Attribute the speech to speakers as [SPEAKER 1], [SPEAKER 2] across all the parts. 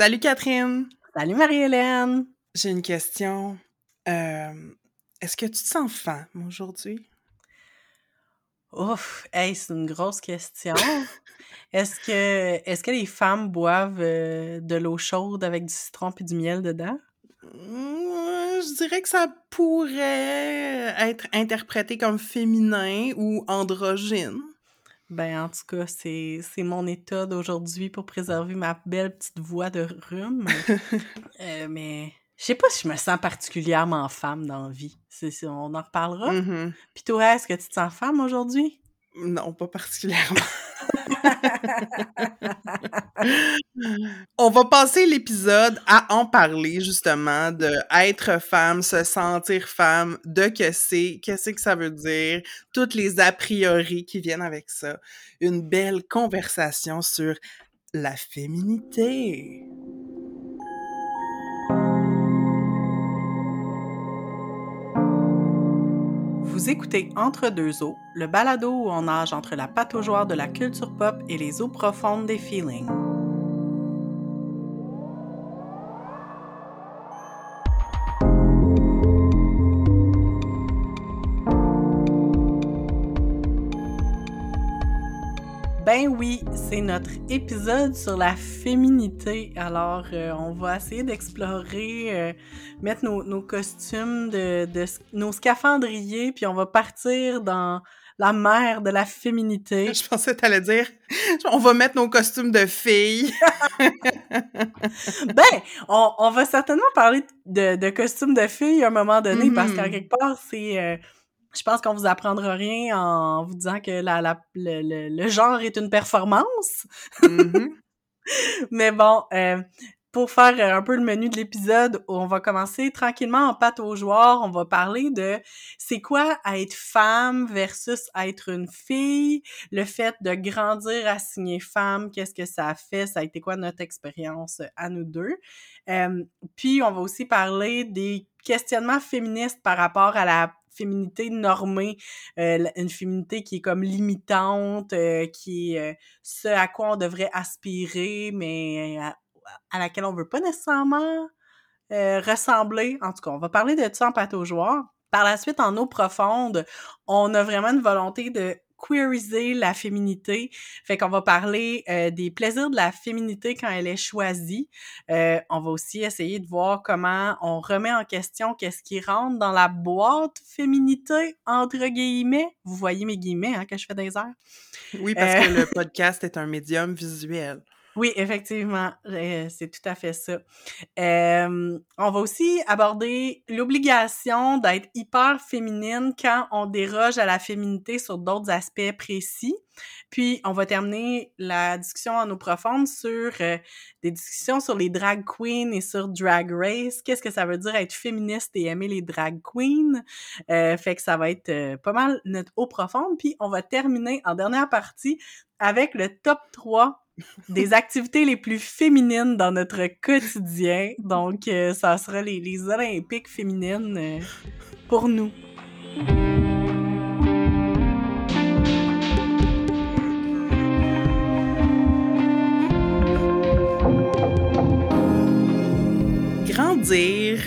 [SPEAKER 1] Salut Catherine!
[SPEAKER 2] Salut Marie-Hélène!
[SPEAKER 1] J'ai une question. Euh, Est-ce que tu te sens femme aujourd'hui?
[SPEAKER 2] Ouf, hey, c'est une grosse question. est-ce que est-ce que les femmes boivent euh, de l'eau chaude avec du citron et du miel dedans?
[SPEAKER 1] Mmh, je dirais que ça pourrait être interprété comme féminin ou androgyne.
[SPEAKER 2] Ben, en tout cas, c'est c'est mon état d'aujourd'hui pour préserver ma belle petite voix de rhume. Euh, mais je sais pas si je me sens particulièrement femme dans la vie. C'est, c'est- on en reparlera.
[SPEAKER 1] Mhm.
[SPEAKER 2] Puis toi, est-ce que tu te sens femme aujourd'hui?
[SPEAKER 1] Non, pas particulièrement. On va passer l'épisode à en parler justement de être femme, se sentir femme, de que c'est, qu'est-ce que ça veut dire, toutes les a priori qui viennent avec ça. Une belle conversation sur la féminité.
[SPEAKER 2] Vous écoutez Entre deux eaux, le balado où on nage entre la pataugeoire de la culture pop et les eaux profondes des feelings. Ben oui, c'est notre épisode sur la féminité. Alors, euh, on va essayer d'explorer, euh, mettre nos, nos costumes, de, nos scaphandriers, puis on va partir dans la mer de la féminité.
[SPEAKER 1] Je pensais que t'allais dire, on va mettre nos costumes de filles.
[SPEAKER 2] Ben, on, on va certainement parler de, de costumes de filles à un moment donné, parce qu'en
[SPEAKER 1] Mhm.
[SPEAKER 2] quelque part, c'est... euh, je pense qu'on vous apprendra rien en vous disant que la, la- le, le- le genre est une performance.
[SPEAKER 1] Mhm.
[SPEAKER 2] Mais bon, euh, pour faire euh, un peu le menu de l'épisode, on va commencer tranquillement en pâte aux joueurs. On va parler de c'est quoi être femme versus être une fille, le fait de grandir assigné femme, qu'est-ce que ça a fait, ça a été quoi notre expérience à nous deux. Euh, puis on va aussi parler des questionnements féministes par rapport à la féminité normée, euh, une féminité qui est comme limitante, euh, qui est euh, ce à quoi on devrait aspirer, mais à, laquelle on veut pas nécessairement ressembler. En tout cas, on va parler de ça en pâte aux joueurs. Par la suite, en eau profonde, on a vraiment une volonté de queeriser la féminité. Fait qu'on va parler euh, des plaisirs de la féminité quand elle est choisie. Euh, on va aussi essayer de voir comment on remet en question qu'est-ce qui rentre dans la boîte féminité, entre guillemets. Vous voyez mes guillemets hein, que je fais des airs.
[SPEAKER 1] Oui, parce
[SPEAKER 2] Euh.
[SPEAKER 1] que le podcast est un médium visuel.
[SPEAKER 2] Oui, effectivement, euh, c'est tout à fait ça. On va aussi aborder l'obligation d'être hyper féminine quand on déroge à la féminité sur d'autres aspects précis. Puis, on va terminer la discussion en eau profonde sur euh, des discussions sur les drag queens et sur Drag Race. Qu'est-ce que ça veut dire être féministe et aimer les drag queens? Euh, fait que ça va être euh, pas mal notre eau profonde. Puis, on va terminer en dernière partie avec le top 3 des activités les plus féminines dans notre quotidien. Donc, euh, ça sera les, les Olympiques féminines euh, pour nous.
[SPEAKER 1] Grandir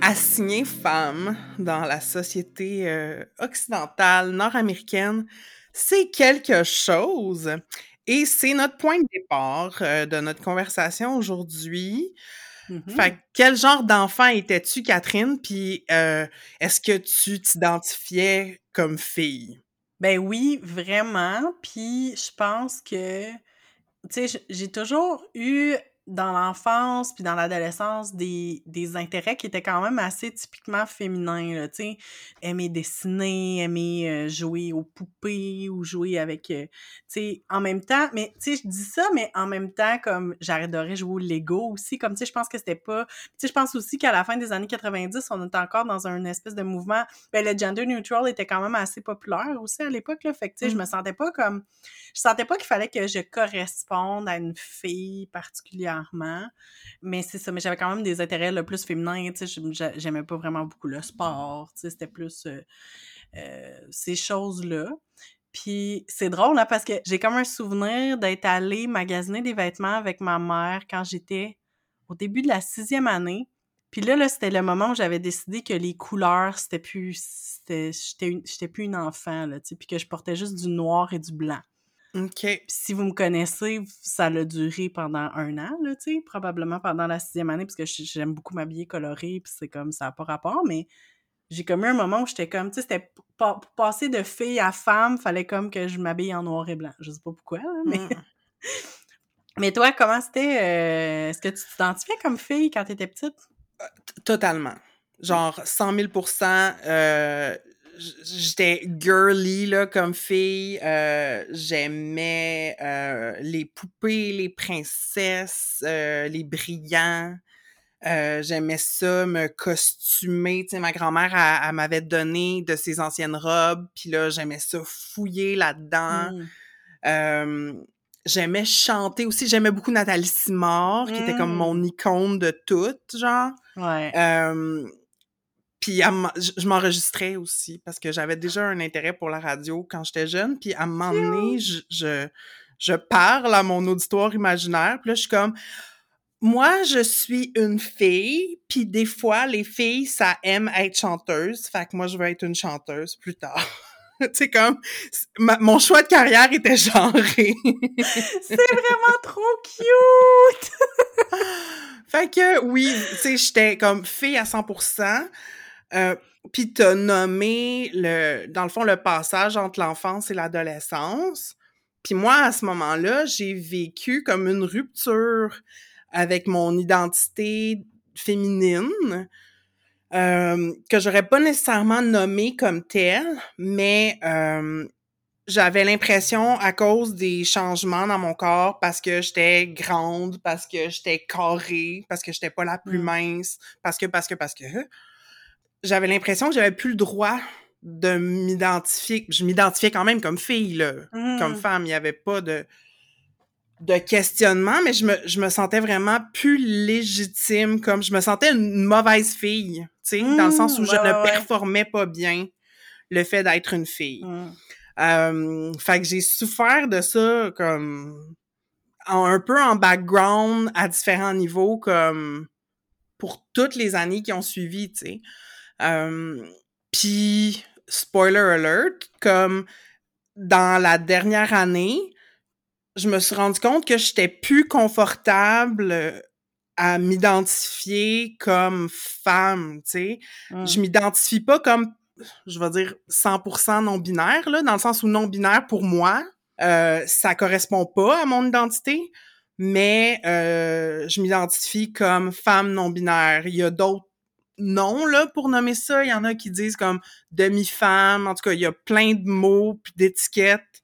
[SPEAKER 1] assigné femme dans la société euh, occidentale, nord-américaine, c'est quelque chose. Et c'est notre point de départ euh, de notre conversation aujourd'hui.
[SPEAKER 2] Mhm.
[SPEAKER 1] Fait que quel genre d'enfant étais-tu, Catherine? Puis euh, est-ce que tu t'identifiais comme fille?
[SPEAKER 2] Ben oui, vraiment. Puis je pense que, tu sais, j'ai toujours eu dans l'enfance puis dans l'adolescence des, des intérêts qui étaient quand même assez typiquement féminins, là, tu sais. Aimer dessiner, aimer euh, jouer aux poupées ou jouer avec, euh, tu sais, en même temps, mais tu sais, je dis ça, mais en même temps, comme j'adorais jouer au Lego aussi, comme tu sais, je pense que c'était pas, tu sais, je pense aussi qu'à la fin des années 90, on était encore dans un espèce de mouvement ben, le gender neutral était quand même assez populaire aussi à l'époque, là. Fait que, tu sais, je
[SPEAKER 1] Mm.
[SPEAKER 2] me sentais pas comme... Je sentais pas qu'il fallait que je corresponde à une fille Mais c'est ça, mais j'avais quand même des intérêts le plus féminins, j'aimais pas vraiment beaucoup le sport, c'était plus euh, euh, ces choses-là. Puis c'est drôle, là, parce que j'ai comme un souvenir d'être allée magasiner des vêtements avec ma mère quand j'étais au début de la sixième année. Puis là, là c'était le moment où j'avais décidé que les couleurs, c'était plus... J'étais plus une enfant, là, puis que je portais juste du noir et du blanc.
[SPEAKER 1] OK.
[SPEAKER 2] Puis si vous me connaissez, ça a duré pendant un an, là, tu sais, probablement pendant la sixième année, parce que j'aime beaucoup m'habiller coloré, puis c'est comme ça n'a pas rapport, mais j'ai comme eu un moment où j'étais comme, tu sais, c'était pour passer de fille à femme, fallait comme que je m'habille en noir et blanc. Je sais pas pourquoi, mais... Mm. mais toi, comment c'était? Euh, est-ce que tu t'identifiais comme fille quand tu étais petite?
[SPEAKER 1] Euh, totalement. Genre 100 000 euh, J'étais girly là, comme fille. J'aimais les poupées, les princesses, les brillants. Euh, j'aimais ça, me costumer. Tu sais, ma grand-mère, elle, m'avait donné de ses anciennes robes, puis là, j'aimais ça fouiller là-dedans. Mmh. j'aimais chanter aussi. J'aimais beaucoup Nathalie Simard, qui était comme mmh. mon icône de tout, genre.
[SPEAKER 2] Ouais.
[SPEAKER 1] Puis je m'enregistrais aussi, parce que j'avais déjà un intérêt pour la radio quand j'étais jeune. Puis à un moment donné, je, je, je parle à mon auditoire imaginaire, puis là, je suis comme moi, je suis une fille, puis des fois, les filles, ça aime être chanteuse. Fait que moi, je veux être une chanteuse plus tard. tu sais, comme, mon choix de carrière était genré.
[SPEAKER 2] C'est vraiment trop cute!
[SPEAKER 1] fait que, oui, tu sais, j'étais comme fille à 100%. Euh, puis t'as nommé, le, dans le fond, le passage entre l'enfance et l'adolescence. Puis moi, à ce moment-là, j'ai vécu comme une rupture avec mon identité féminine, euh, que j'aurais pas nécessairement nommée comme telle, mais euh, j'avais l'impression, à cause des changements dans mon corps, parce que j'étais grande, parce que j'étais carrée, parce que j'étais pas la plus mm. mince, parce que, parce que, parce que, j'avais l'impression que j'avais plus le droit de m'identifier. Je m'identifiais quand même comme fille, là, comme mm. femme. Il y avait pas de de questionnement, mais je me, je me sentais vraiment plus légitime, comme je me sentais une mauvaise fille, tu sais, dans le sens où mmh, je ne performais pas bien le fait d'être une fille. Mmh. Euh, fait que j'ai souffert de ça comme un peu en background à différents niveaux, comme pour toutes les années qui ont suivi, tu sais. Euh, Puis, spoiler alert, comme dans la dernière année, je me suis rendu compte que j'étais plus confortable euh, à m'identifier comme femme, tu sais. Mmh. Je m'identifie pas comme, je vais dire, 100% non-binaire, là, dans le sens où non-binaire, pour moi, euh, ça correspond pas à mon identité, mais euh, je m'identifie comme femme non-binaire. Il y a d'autres noms, là, pour nommer ça. Il y en a qui disent comme demi-femme. En tout cas, il y a plein de mots puis d'étiquettes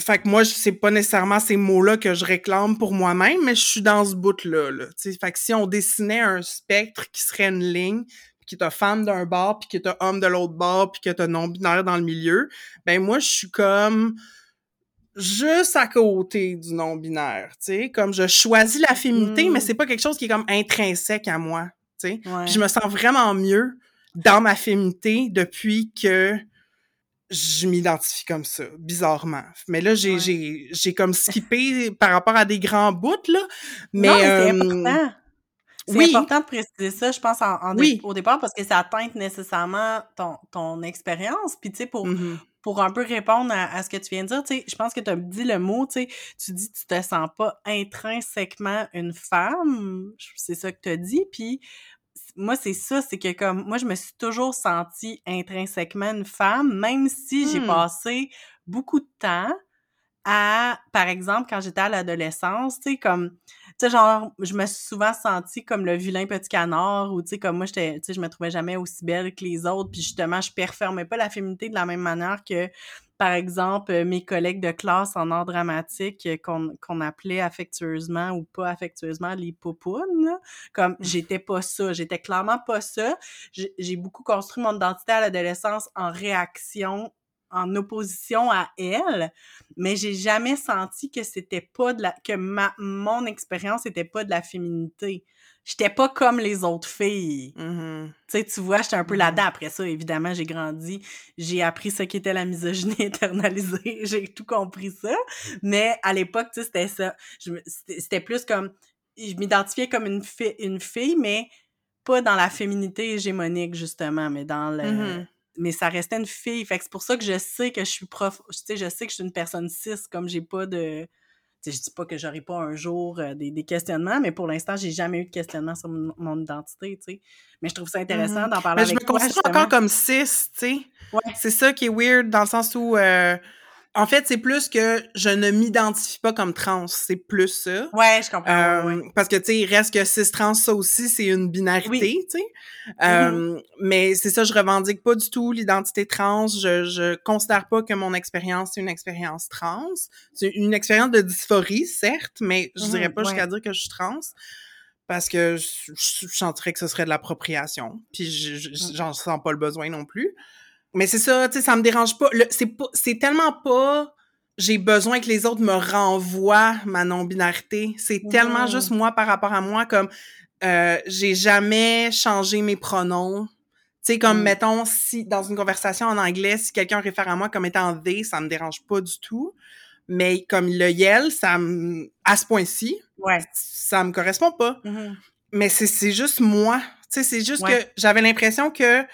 [SPEAKER 1] fait que moi, c'est pas nécessairement ces mots-là que je réclame pour moi-même, mais je suis dans ce bout-là. Là, fait que si on dessinait un spectre qui serait une ligne, puis qui est femme d'un bord, puis qui est homme de l'autre bord, puis qui est non-binaire dans le milieu, ben moi, je suis comme juste à côté du non-binaire, tu sais, comme je choisis la féminité, mais mm. c'est pas quelque chose qui est comme intrinsèque à moi, tu sais. je me sens vraiment mieux dans ma féminité depuis que je m'identifie comme ça, bizarrement. Mais là, j'ai, j'ai, j'ai comme skippé par rapport à des grands bouts, là. Mais,
[SPEAKER 2] non, c'est important. C'est important de préciser ça, je pense, en, au départ, parce que ça teinte nécessairement ton, ton expérience. Puis, tu sais, pour, mmh pour un peu répondre à, ce que tu viens de dire, tu sais, je pense que tu as dit le mot, tu sais, tu dis que tu te sens pas intrinsèquement une femme. C'est ça que tu as dit. Puis, moi, c'est ça, c'est que comme moi, je me suis toujours sentie intrinsèquement une femme, même si j'ai mmh. passé beaucoup de temps à, par exemple, quand j'étais à l'adolescence, tu sais, comme, tu sais, genre, je me suis souvent sentie comme le vilain petit canard, ou tu sais, comme moi, j'étais, tu sais, je me trouvais jamais aussi belle que les autres, puis justement, je performais pas la féminité de la même manière que par exemple, euh, mes collègues de classe en art dramatique euh, qu'on appelait affectueusement ou pas affectueusement les popounes. Comme, mmh. j'étais pas ça. J'étais clairement pas ça. J'ai beaucoup construit mon identité à l'adolescence en réaction en opposition à elle, mais j'ai jamais senti que c'était pas de la que ma mon expérience était pas de la féminité j'étais pas comme les autres filles.
[SPEAKER 1] Mm-hmm.
[SPEAKER 2] Tu sais, tu vois, j'étais un peu mm-hmm. là-dedans. Après ça, évidemment, j'ai grandi, j'ai appris ce qu'était la misogynie internalisée, j'ai tout compris ça. Mais à l'époque, tu sais, c'était ça. C'était plus comme je m'identifiais comme une, fille, une fille, mais pas dans la féminité hégémonique, justement, mais dans le...
[SPEAKER 1] Mhm.
[SPEAKER 2] Mais ça restait une fille. Fait que c'est pour ça que je sais que je suis prof... Tu sais, je sais que je suis une personne cis, comme j'ai pas de... Je dis pas que j'aurai pas un jour euh, des, des, questionnements, mais pour l'instant, j'ai jamais eu de questionnement sur mon, mon identité, tu sais. Mais je trouve ça intéressant
[SPEAKER 1] Mhm.
[SPEAKER 2] d'en parler
[SPEAKER 1] Mais je
[SPEAKER 2] avec
[SPEAKER 1] me
[SPEAKER 2] toi,
[SPEAKER 1] considère
[SPEAKER 2] justement.
[SPEAKER 1] encore comme cis, tu sais.
[SPEAKER 2] Ouais.
[SPEAKER 1] C'est ça qui est weird dans le sens où, euh, en fait, c'est plus que je ne m'identifie pas comme trans. C'est plus ça.
[SPEAKER 2] Ouais, je comprends.
[SPEAKER 1] Euh. Parce que, tu sais, il reste que cis trans, ça aussi, c'est une binarité,
[SPEAKER 2] Oui.
[SPEAKER 1] tu sais. Euh, Mais c'est ça, je revendique pas du tout l'identité trans. Je, je considère pas que mon expérience, c'est une expérience trans. C'est une expérience de dysphorie, certes, mais je
[SPEAKER 2] Mhm,
[SPEAKER 1] dirais pas
[SPEAKER 2] ouais.
[SPEAKER 1] jusqu'à dire que je suis trans. Parce que je, je, je sentirais que ce serait de l'appropriation. Puis
[SPEAKER 2] Mm.
[SPEAKER 1] j'en sens pas le besoin non plus. Mais c'est ça, tu sais, ça me dérange pas. C'est pas, c'est tellement pas j'ai besoin que les autres me renvoient ma non-binarité. C'est tellement juste moi par rapport à moi, comme euh, j'ai jamais changé mes pronoms. Tu sais, comme
[SPEAKER 2] Mm.
[SPEAKER 1] mettons, si dans une conversation en anglais, si quelqu'un réfère à moi comme étant they, ça me dérange pas du tout. Mais comme le yel, ça me, à ce point-ci,
[SPEAKER 2] Ouais.
[SPEAKER 1] ça me correspond pas
[SPEAKER 2] Mhm.
[SPEAKER 1] mais c'est c'est juste moi. Tu sais, c'est juste
[SPEAKER 2] Ouais.
[SPEAKER 1] que j'avais l'impression que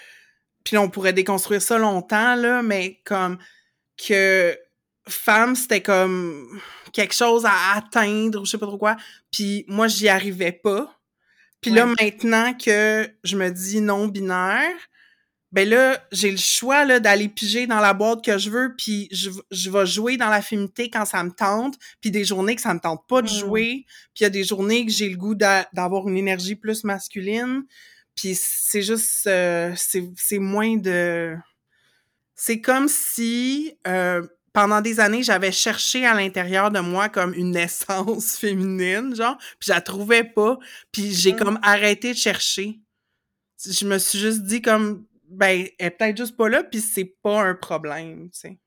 [SPEAKER 1] puis là, on pourrait déconstruire ça longtemps là, mais comme que femme c'était comme quelque chose à atteindre ou je sais pas trop quoi. Puis moi j'y arrivais pas. Puis là maintenant que je me dis non binaire, ben là j'ai le choix là d'aller piger dans la boîte que je veux puis je, je vais jouer dans la féminité quand ça me tente puis des journées que ça me tente pas de
[SPEAKER 2] Mm.
[SPEAKER 1] jouer puis il y a des journées que j'ai le goût d'a- d'avoir une énergie plus masculine puis c'est juste euh, c'est c'est moins de c'est comme si euh, pendant des années j'avais cherché à l'intérieur de moi comme une essence féminine genre puis je la trouvais pas puis j'ai
[SPEAKER 2] Mm.
[SPEAKER 1] comme arrêté de chercher je me suis juste dit comme ben elle est peut-être juste pas là puis c'est pas un problème tu sais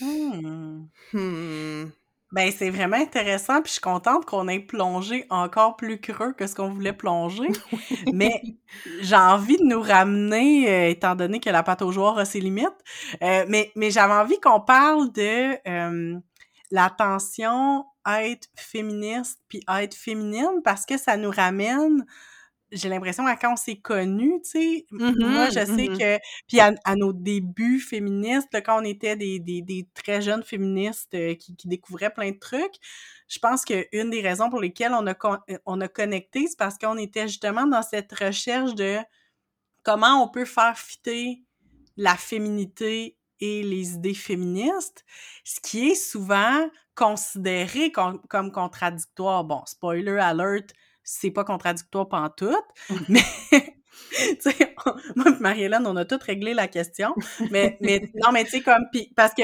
[SPEAKER 2] Hmm.
[SPEAKER 1] Hmm.
[SPEAKER 2] Ben, c'est vraiment intéressant, puis je suis contente qu'on ait plongé encore plus creux que ce qu'on voulait plonger. Mais j'ai envie de nous ramener, euh, étant donné que la pâte aux joueurs a ses limites, euh, mais, mais j'avais envie qu'on parle de euh, la tension être féministe puis être féminine, parce que ça nous ramène j'ai l'impression à quand on s'est connus, tu sais.
[SPEAKER 1] Mhm,
[SPEAKER 2] Moi, je sais
[SPEAKER 1] mhm.
[SPEAKER 2] que... Puis à, à nos débuts féministes, là, quand on était des, des, des très jeunes féministes euh, qui, qui découvraient plein de trucs, je pense qu'une des raisons pour lesquelles on a, con- euh, on a connecté, c'est parce qu'on était justement dans cette recherche de comment on peut faire fitter la féminité et les idées féministes, ce qui est souvent considéré com- comme contradictoire. Bon, spoiler alert, c'est pas contradictoire pantoute, mais tu sais, on- moi et Marie-Hélène, on a tout réglé la question, mais, mais non, mais tu sais, comme, pis, parce que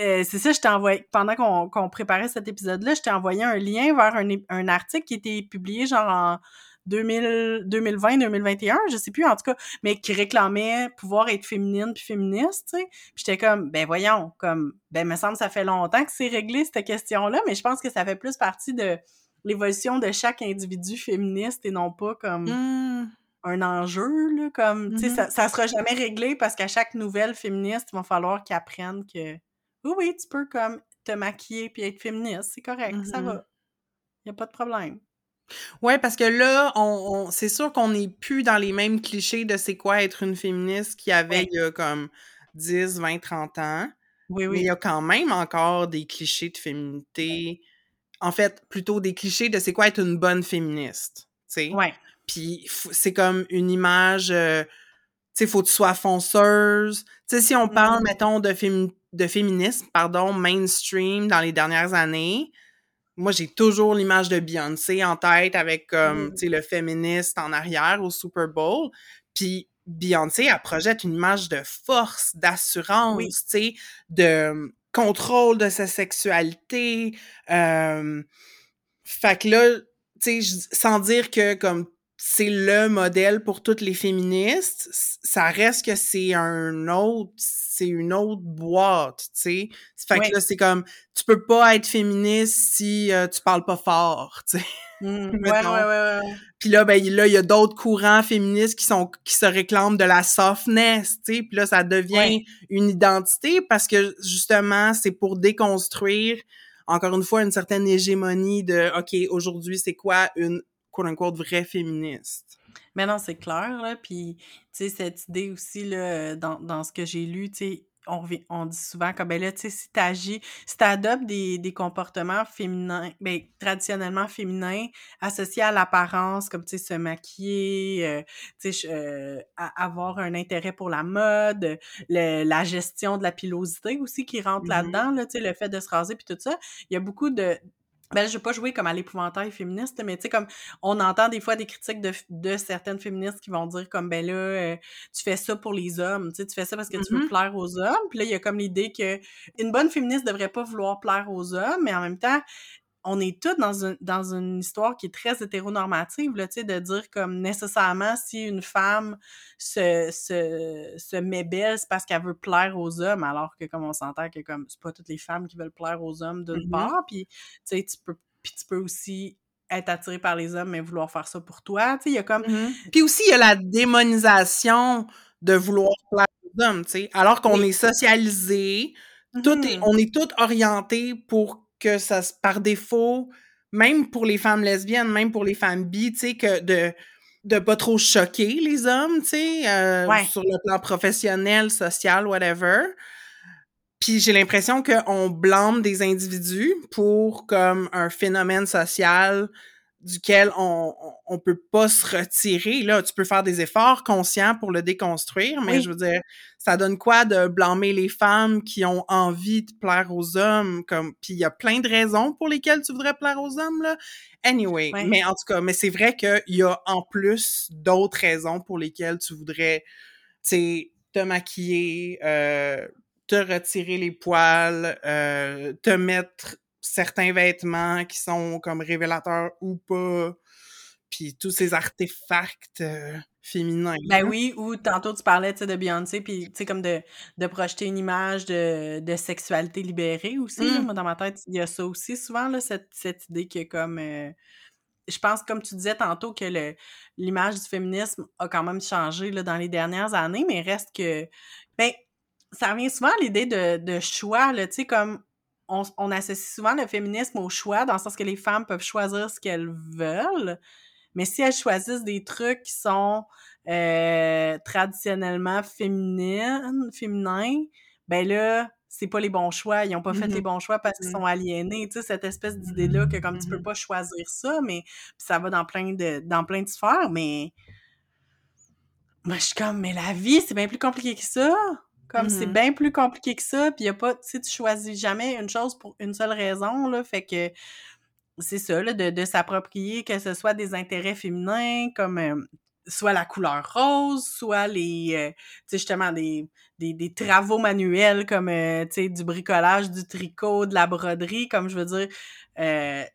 [SPEAKER 2] euh, c'est ça, je t'ai envoyé, pendant qu'on qu'on préparait cet épisode-là, je t'ai envoyé un lien vers un, un article qui était publié genre en 2000 2020-2021, je sais plus en tout cas, mais qui réclamait pouvoir être féminine puis féministe, tu sais. Puis j'étais comme, ben voyons, comme, ben me semble que ça fait longtemps que c'est réglé cette question-là, mais je pense que ça fait plus partie de l'évolution de chaque individu féministe et non pas comme
[SPEAKER 1] Hmm.
[SPEAKER 2] un enjeu, là, comme, tu sais,
[SPEAKER 1] Mhm.
[SPEAKER 2] ça, ça sera jamais réglé parce qu'à chaque nouvelle féministe, il va falloir qu'ils apprennent que, oui, oui, tu peux, comme, te maquiller puis être féministe, c'est correct, ça
[SPEAKER 1] Mhm.
[SPEAKER 2] va. Y a pas de problème.
[SPEAKER 1] Ouais, parce que là, on, on- c'est sûr qu'on n'est plus dans les mêmes clichés de c'est quoi être une féministe qu'il y avait
[SPEAKER 2] Ouais.
[SPEAKER 1] il y a comme 10, 20, 30 ans.
[SPEAKER 2] Oui,
[SPEAKER 1] Mais il
[SPEAKER 2] oui.
[SPEAKER 1] y a quand même encore des clichés de féminité. En fait, plutôt des clichés de c'est quoi être une bonne féministe. Tu sais?
[SPEAKER 2] Ouais.
[SPEAKER 1] Puis c'est comme une image, euh, tu sais, faut que tu sois fonceuse. Tu sais, si on parle,
[SPEAKER 2] Mhm.
[SPEAKER 1] mettons, de, fémi- de féminisme, pardon, mainstream dans les dernières années, moi, j'ai toujours l'image de Beyoncé en tête avec, comme,
[SPEAKER 2] Mhm.
[SPEAKER 1] tu sais, le féministe en arrière au Super Bowl. Puis Beyoncé, elle projette une image de force, d'assurance,
[SPEAKER 2] Oui.
[SPEAKER 1] tu sais, de contrôle de sa sexualité. Euh, fait que là, tu sais, sans dire que comme c'est le modèle pour toutes les féministes, ça reste que c'est un autre, c'est une autre boîte, tu sais. Fait
[SPEAKER 2] Ouais.
[SPEAKER 1] que là, c'est comme, tu peux pas être féministe si euh, tu parles pas fort, tu sais.
[SPEAKER 2] Mhm. Ouais, ouais, ouais, ouais.
[SPEAKER 1] Puis là, ben là, il y a d'autres courants féministes qui sont qui se réclament de la softness, tu sais. Puis là, ça devient
[SPEAKER 2] Ouais.
[SPEAKER 1] une identité parce que justement, c'est pour déconstruire encore une fois, une certaine hégémonie de, OK, aujourd'hui, c'est quoi une, quote-unquote, vraie féministe?
[SPEAKER 2] Mais non, c'est clair, là, puis, tu sais, cette idée aussi, là, dans, dans ce que j'ai lu, tu sais, on, on, dit souvent comme ben là, tu sais, si t'agis, si t'adoptes des, des comportements féminins, ben, traditionnellement féminins, associés à l'apparence, comme tu sais, se maquiller, euh, tu sais, euh, avoir un intérêt pour la mode, le, la gestion de la pilosité aussi qui rentre mm-hmm. là-dedans, là, tu sais, le fait de se raser puis tout ça. Il y a beaucoup de, ben, je vais pas jouer comme à l'épouvantail féministe, mais tu sais, comme on entend des fois des critiques de, de certaines féministes qui vont dire comme ben là, euh, tu fais ça pour les hommes, tu sais, tu fais ça parce que tu veux mm-hmm. plaire aux hommes. Puis là, il y a comme l'idée que une bonne féministe devrait pas vouloir plaire aux hommes, mais en même temps, on est tous dans, une dans une histoire qui est très hétéronormative, là, de dire comme nécessairement si une femme se, se, se met belle, c'est parce qu'elle veut plaire aux hommes, alors que comme on s'entend que comme c'est pas toutes les femmes qui veulent plaire aux hommes d'une mm-hmm. part, puis tu peux, tu peux aussi être attiré par les hommes mais vouloir faire ça pour toi, tu sais, il y a comme...
[SPEAKER 1] Mm-hmm. Puis aussi, il y a la démonisation de vouloir plaire aux hommes, tu sais, alors qu'on est socialisé, tout est, mm-hmm. on est tout orienté pour que ça, par défaut, même pour les femmes lesbiennes, même pour les femmes bi, tu sais, que de de pas trop choquer les hommes, tu sais, euh, sur le plan professionnel, social, whatever. Puis j'ai l'impression qu'on blâme des individus pour comme un phénomène social duquel on, on, peut pas se retirer. Là, tu peux faire des efforts conscients pour le déconstruire, mais je veux dire, ça donne quoi de blâmer les femmes qui ont envie de plaire aux hommes, comme, puis il y a plein de raisons pour lesquelles tu voudrais plaire aux hommes, là. Anyway, mais en tout cas, mais c'est vrai qu'il y a en plus d'autres raisons pour lesquelles tu voudrais, tu sais, te maquiller, euh, te retirer les poils, euh, te mettre certains vêtements qui sont comme révélateurs ou pas, puis tous ces artefacts euh, féminins.
[SPEAKER 2] Ben oui, ou tantôt tu parlais de Beyoncé, puis tu sais, comme de, de projeter une image de, de sexualité libérée aussi. Là, mmh. moi, dans ma tête, il y a ça aussi souvent, là, cette, cette idée que comme. Euh, je pense, comme tu disais tantôt, que l'image du féminisme a quand même changé là, dans les dernières années, mais reste que. Ben, ça revient souvent à l'idée de, de choix, tu sais, comme on, associe souvent le féminisme au choix, dans le sens que les femmes peuvent choisir ce qu'elles veulent, mais si elles choisissent des trucs qui sont euh, traditionnellement féminines, féminins, ben là, c'est pas les bons choix. Ils ont pas fait les mm-hmm. bons choix parce qu'ils mm-hmm. sont aliénés. Tu sais, cette espèce d'idée-là que comme tu peux mm-hmm. pas choisir ça, mais ça va dans plein de dans plein de sphères, mais moi je suis comme mais la vie, c'est bien plus compliqué que ça. Comme c'est mm-hmm. bien plus compliqué que ça, puis y a pas, tu sais, tu choisis jamais une chose pour une seule raison, là, fait que c'est ça, là, de, de s'approprier que ce soit des intérêts féminins, comme euh, soit la couleur rose, soit les, euh, tu sais, justement, des, des, des, travaux manuels comme, euh, tu sais, du bricolage, du tricot, de la broderie, comme je veux dire,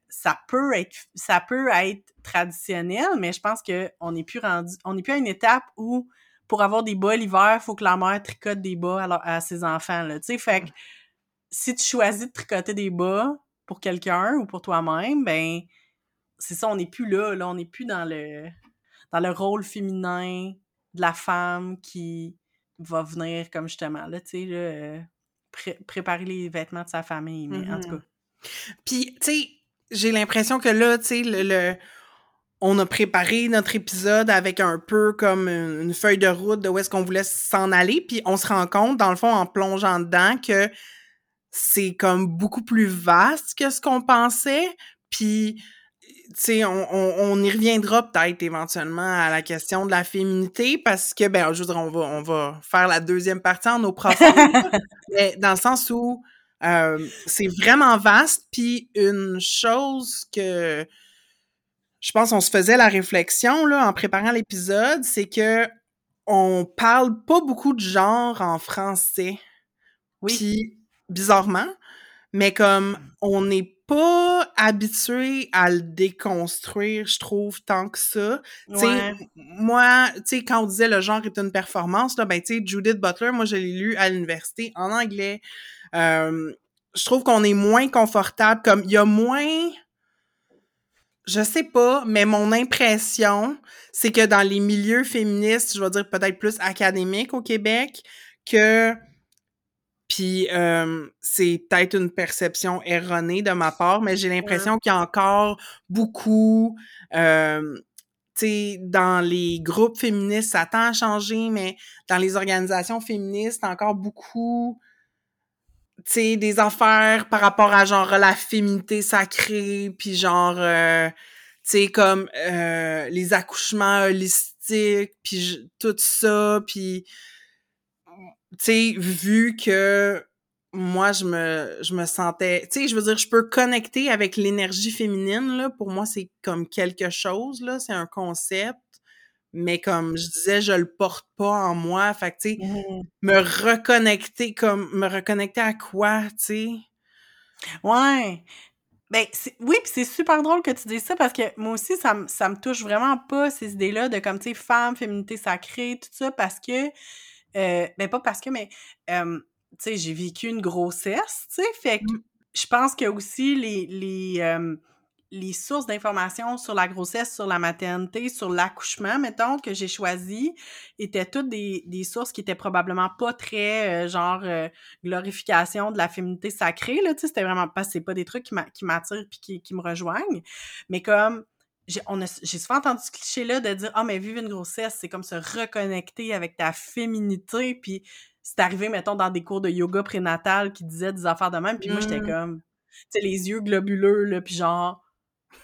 [SPEAKER 2] ça peut être, ça peut être traditionnel, mais je pense qu'on n'est plus rendu, on n'est plus à une étape où pour avoir des bas l'hiver, faut que la mère tricote des bas à, ses enfants, là, tu sais, fait que si tu choisis de tricoter des bas pour quelqu'un ou pour toi-même, ben, c'est ça, on n'est plus là, là, on n'est plus dans le, dans le rôle féminin de la femme qui va venir, comme justement, là, tu sais, euh, préparer les vêtements de sa famille, mais en tout mm-hmm. cas.
[SPEAKER 1] Puis, tu sais, j'ai l'impression que là, tu sais, le on a préparé notre épisode avec un peu comme une, feuille de route de où est-ce qu'on voulait s'en aller, puis on se rend compte, dans le fond, en plongeant dedans, que c'est comme beaucoup plus vaste que ce qu'on pensait, puis tu sais, on, y reviendra peut-être éventuellement à la question de la féminité parce que, ben, je veux dire, on va, on va faire la deuxième partie en nos profondeurs, mais dans le sens où euh, c'est vraiment vaste, puis une chose que je pense qu'on se faisait la réflexion là, en préparant l'épisode, c'est que on parle pas beaucoup de genre en français. Oui. Puis, bizarrement, mais comme on n'est pas habitué à le déconstruire, je trouve, tant que ça. Ouais. Moi, tu sais, quand on disait le genre est une performance, là, ben, tu sais, Judith Butler, moi, je l'ai lu à l'université en anglais. Euh, je trouve qu'on est moins confortable, comme il y a moins je sais pas, mais mon impression, c'est que dans les milieux féministes, je vais dire peut-être plus académiques au Québec, que Puis euh, c'est peut-être une perception erronée de ma part, mais j'ai l'impression qu'il y a encore beaucoup, euh, tu sais, dans les groupes féministes, ça tend à changer, mais dans les organisations féministes, encore beaucoup, sais, des affaires par rapport à genre la féminité sacrée, puis genre, euh, tu sais, comme euh, les accouchements holistiques, puis tout ça, puis tu sais, vu que moi, je me, je me sentais, tu sais, je veux dire, je peux connecter avec l'énergie féminine, là. Pour moi, c'est comme quelque chose, là. C'est un concept. Mais comme je disais, je le porte pas en moi. Fait que, tu sais, mmh me reconnecter, comme, me reconnecter à quoi, tu sais?
[SPEAKER 2] Ouais. Ben, oui, puis c'est super drôle que tu dises ça parce que moi aussi, ça, ça me touche vraiment pas, ces idées-là de comme, tu sais, femme, féminité sacrée, tout ça, parce que euh, ben pas parce que, mais tu sais, j'ai vécu une grossesse, tu sais, fait que mmh. je pense que aussi les, les, les sources d'informations sur la grossesse, sur la maternité, sur l'accouchement, mettons, que j'ai choisi, étaient toutes des, des, sources qui étaient probablement pas très, genre, glorification de la féminité sacrée, là, tu sais, c'était vraiment pas, c'est pas des trucs qui m'attirent puis qui, qui me rejoignent, mais comme j'ai souvent entendu ce cliché-là de dire Ah, mais vivre une grossesse, c'est comme se reconnecter avec ta féminité. Puis c'est arrivé, mettons, dans des cours de yoga prénatal qui disaient des affaires de même. Puis moi, j'étais mmh. comme, tu sais, les yeux globuleux, là, puis genre,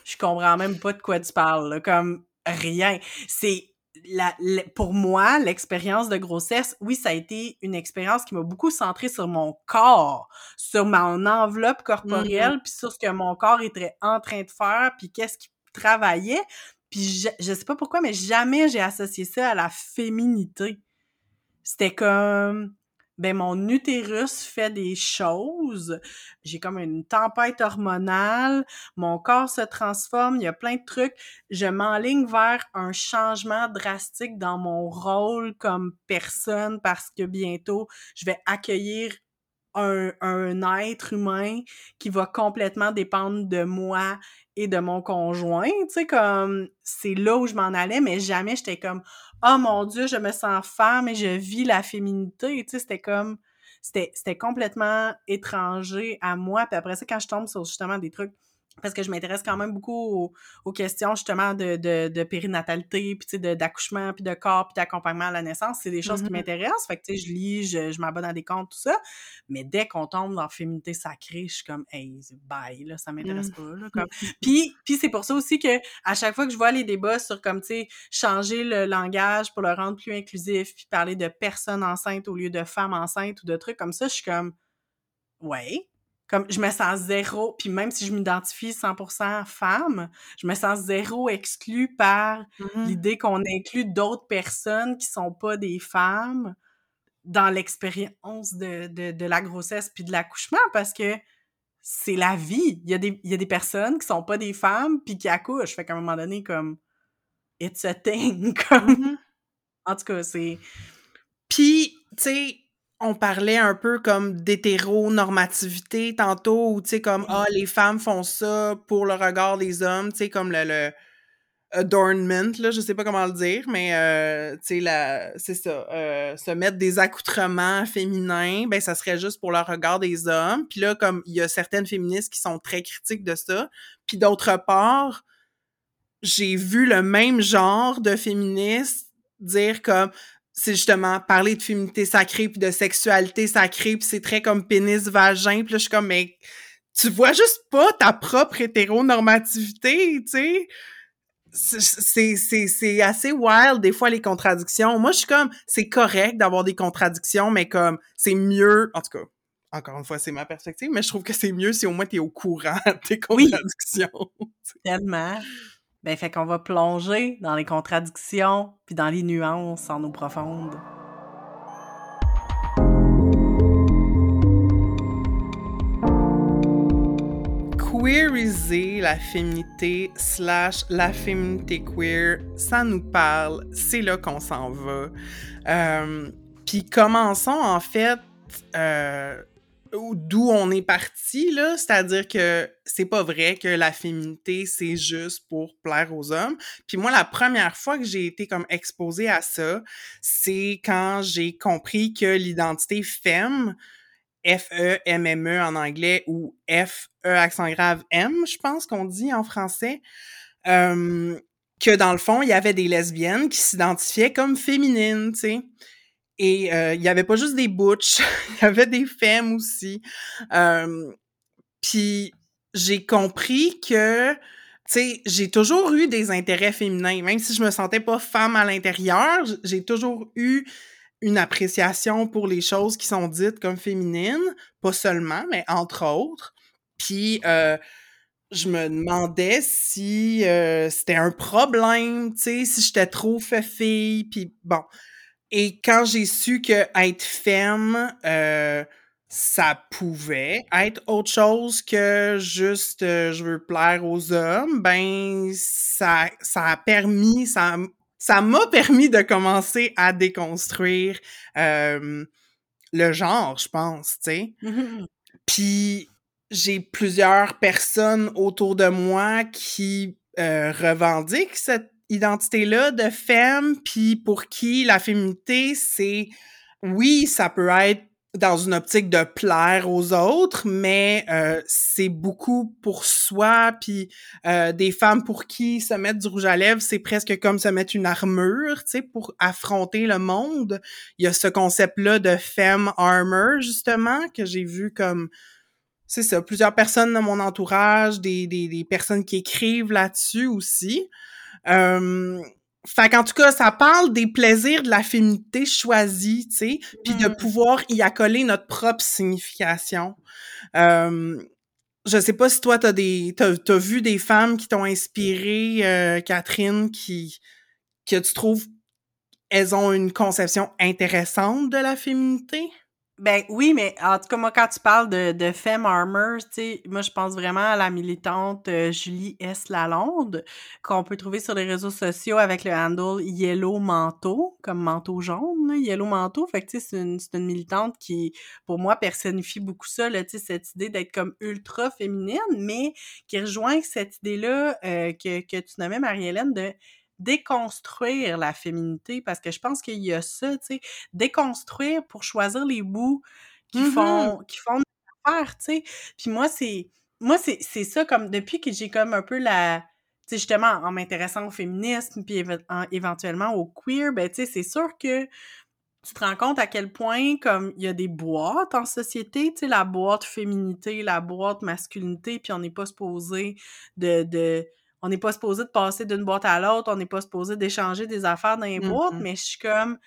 [SPEAKER 2] je comprends même pas de quoi tu parles, là, comme rien. C'est. La, pour moi, l'expérience de grossesse, oui, ça a été une expérience qui m'a beaucoup centrée sur mon corps, sur mon enveloppe mmh corporelle, puis sur ce que mon corps était en train de faire, puis qu'est-ce qui travaillais. Puis je, je sais pas pourquoi, mais jamais j'ai associé ça à la féminité. C'était comme ben mon utérus fait des choses, j'ai comme une tempête hormonale, mon corps se transforme, il y a plein de trucs, je m'enligne vers un changement drastique dans mon rôle comme personne parce que bientôt je vais accueillir un, être humain qui va complètement dépendre de moi et de mon conjoint, tu comme, c'est là où je m'en allais, mais jamais j'étais comme, oh mon Dieu, je me sens femme et je vis la féminité, tu c'était comme, c'était complètement étranger à moi, puis après ça, quand je tombe sur justement des trucs parce que je m'intéresse quand même beaucoup aux, questions justement de, de, de périnatalité, puis d'accouchement, puis de corps, puis d'accompagnement à la naissance. C'est des choses qui mm-hmm. m'intéressent. Fait que tu sais, je lis, je, je m'abonne à des comptes, tout ça. Mais dès qu'on tombe dans féminité sacrée, je suis comme, hey, bye, là, ça m'intéresse mm. pas. Là, comme... puis, puis c'est pour ça aussi que à chaque fois que je vois les débats sur comme, tu sais, changer le langage pour le rendre plus inclusif, puis parler de personnes enceintes au lieu de femmes enceintes ou de trucs comme ça, je suis comme, ouais, comme je me sens zéro, puis même si je m'identifie 100% femme, je me sens zéro exclue par mmh l'idée qu'on inclut d'autres personnes qui sont pas des femmes dans l'expérience de, de, de, la grossesse puis de l'accouchement parce que c'est la vie. Il y, a des, il y a des personnes qui sont pas des femmes puis qui accouchent. Fait qu'à un moment donné, comme, it's a thing. Comme... Mmh en tout cas, c'est...
[SPEAKER 1] Puis, tu sais, on parlait un peu comme d'hétéronormativité tantôt, ou tu sais, comme, ah, les femmes font ça pour le regard des hommes, tu sais, comme le, le, adornment, là, je sais pas comment le dire, mais, euh, tu sais, c'est ça, euh, se mettre des accoutrements féminins, ben, ça serait juste pour le regard des hommes. Puis là, comme, il y a certaines féministes qui sont très critiques de ça. Puis d'autre part, j'ai vu le même genre de féministes dire comme c'est justement parler de féminité sacrée puis de sexualité sacrée puis c'est très comme pénis vagin puis là je suis comme mais tu vois juste pas ta propre hétéronormativité tu sais? C'est c'est c'est assez wild des fois les contradictions. Moi je suis comme c'est correct d'avoir des contradictions mais comme c'est mieux en tout cas encore une fois c'est ma perspective mais je trouve que c'est mieux si au moins t'es au courant de tes contradictions
[SPEAKER 2] tellement ben, fait qu'on va plonger dans les contradictions puis dans les nuances en eau profonde.
[SPEAKER 1] Queeriser la féminité slash la féminité queer, ça nous parle, c'est là qu'on s'en va. Euh, puis commençons en fait euh, d'où on est parti, là. C'est-à-dire que c'est pas vrai que la féminité, c'est juste pour plaire aux hommes. Puis moi, la première fois que j'ai été comme exposée à ça, c'est quand j'ai compris que l'identité femme F-E-M-M-E e en anglais ou F-E accent grave M, je pense qu'on dit en français. Euh, que dans le fond, il y avait des lesbiennes qui s'identifiaient comme féminines, tu sais. Et euh, il y avait pas juste des butch, il y avait des femmes aussi. Euh, Puis j'ai compris que, tu sais, j'ai toujours eu des intérêts féminins, même si je me sentais pas femme à l'intérieur, j'ai toujours eu une appréciation pour les choses qui sont dites comme féminines, pas seulement, mais entre autres. Puis euh, je me demandais si euh, c'était un problème, tu sais, si j'étais trop fait fille, puis bon. Et quand j'ai su que être femme, euh, ça pouvait être autre chose que juste euh, je veux plaire aux hommes, ben ça, ça a permis, ça, ça m'a permis de commencer à déconstruire euh, le genre, je pense, tu sais.
[SPEAKER 2] Mmh
[SPEAKER 1] Puis j'ai plusieurs personnes autour de moi qui euh, revendiquent cette identité-là de femme, puis pour qui la féminité, c'est oui, ça peut être dans une optique de plaire aux autres, mais euh, c'est beaucoup pour soi, puis euh, des femmes pour qui se mettre du rouge à lèvres, c'est presque comme se mettre une armure, tu sais, pour affronter le monde. Il y a ce concept-là de femme armor, justement, que j'ai vu comme c'est ça, plusieurs personnes dans mon entourage, des, des, des personnes qui écrivent là-dessus aussi. Euh, fait qu'en tout cas, ça parle des plaisirs de la féminité choisie, tu sais, puis de
[SPEAKER 2] Mm.
[SPEAKER 1] pouvoir y accoler notre propre signification. Euh, je sais pas si toi, t'as des, t'as, t'as vu des femmes qui t'ont inspiré, euh, Catherine, qui, que tu trouves, elles ont une conception intéressante de la féminité?
[SPEAKER 2] Ben oui, mais en tout cas, moi, quand tu parles de, de Femme Armor, tu sais, moi, je pense vraiment à la militante euh, Julie S. Lalonde, qu'on peut trouver sur les réseaux sociaux avec le handle Yellow Manteau, comme manteau jaune, là, Yellow Manteau. Fait que, tu sais, c'est une, une militante qui, pour moi, personnifie beaucoup ça, là, cette idée d'être comme ultra féminine, mais qui rejoint cette idée-là euh, que, que tu nommais, Marie-Hélène, de déconstruire la féminité, parce que je pense qu'il y a ça, tu sais, déconstruire pour choisir les bouts qui
[SPEAKER 1] Mhm.
[SPEAKER 2] font qui font affaire, tu sais. Puis moi, c'est moi, c'est c'est ça, comme depuis que j'ai comme un peu la... Tu sais, justement, en m'intéressant au féminisme, puis éve- en- éventuellement au queer, ben, tu sais, c'est sûr que tu te rends compte à quel point, comme, il y a des boîtes en société, tu sais, la boîte féminité, la boîte masculinité, puis on n'est pas supposé de... de on n'est pas supposé de passer d'une boîte à l'autre, on n'est pas supposé d'échanger des affaires dans les boîtes,
[SPEAKER 1] Mhm.
[SPEAKER 2] mais je suis comme...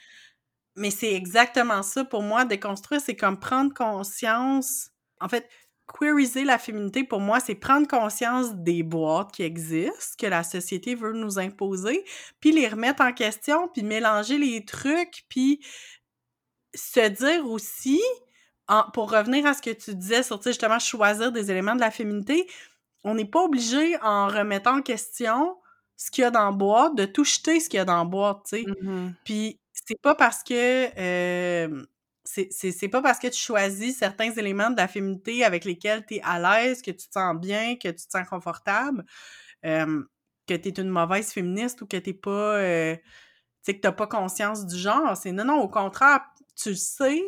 [SPEAKER 2] Mais c'est exactement ça pour moi, déconstruire, c'est comme prendre conscience... En fait, queeriser la féminité, pour moi, c'est prendre conscience des boîtes qui existent, que la société veut nous imposer, puis les remettre en question, puis mélanger les trucs, puis se dire aussi, en- pour revenir à ce que tu disais sur, justement, choisir des éléments de la féminité, on n'est pas obligé, en remettant en question ce qu'il y a dans la boîte, de tout jeter ce qu'il y a dans la boîte, tu sais.
[SPEAKER 1] Mhm.
[SPEAKER 2] Puis c'est pas parce que euh, c'est pas parce que tu choisis certains éléments de la féminité avec lesquels tu es à l'aise, que tu te sens bien, que tu te sens confortable, euh, que tu es une mauvaise féministe ou que t'es pas euh, tu sais que t'as pas conscience du genre. C'est non, non, au contraire, tu le sais,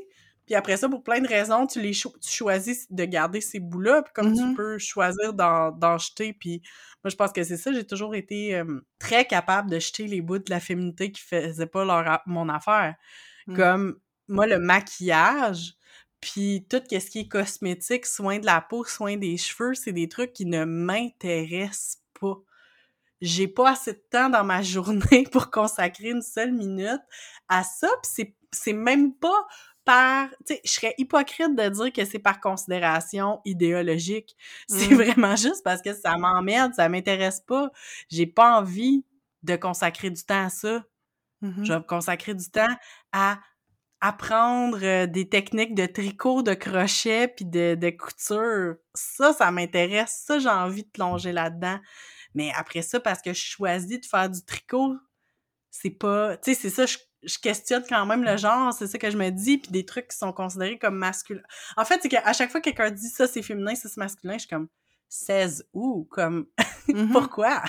[SPEAKER 2] puis après ça, pour plein de raisons, tu les cho- tu choisis de garder ces bouts-là, puis comme tu
[SPEAKER 1] Mhm.
[SPEAKER 2] peux choisir d'en jeter, puis moi, je pense que c'est ça, j'ai toujours été euh, très capable de jeter les bouts de la féminité qui faisaient pas leur mon affaire.
[SPEAKER 1] Mm.
[SPEAKER 2] Comme, moi, le maquillage, puis tout ce qui est cosmétique, soin de la peau, soin des cheveux, c'est des trucs qui ne m'intéressent pas. J'ai pas assez de temps dans ma journée pour consacrer une seule minute à ça, puis c'est même pas par... Tu sais, je serais hypocrite de dire que c'est par considération idéologique. C'est
[SPEAKER 1] Mm.
[SPEAKER 2] vraiment juste parce que ça m'emmerde, ça m'intéresse pas. J'ai pas envie de consacrer du temps à ça.
[SPEAKER 1] Mhm.
[SPEAKER 2] Je vais consacrer du temps à apprendre euh, des techniques de tricot, de crochet, puis de, de couture. Ça, ça m'intéresse. Ça, j'ai envie de plonger là-dedans. Mais après ça, parce que je choisis de faire du tricot, c'est pas... Tu sais, c'est ça, je, je questionne quand même le genre, c'est ça que je me dis, puis des trucs qui sont considérés comme masculins. En fait, c'est qu'à chaque fois que quelqu'un dit ça, c'est féminin, ça, c'est masculin, je suis comme... 16 où? Comme...
[SPEAKER 1] Mhm.
[SPEAKER 2] Pourquoi?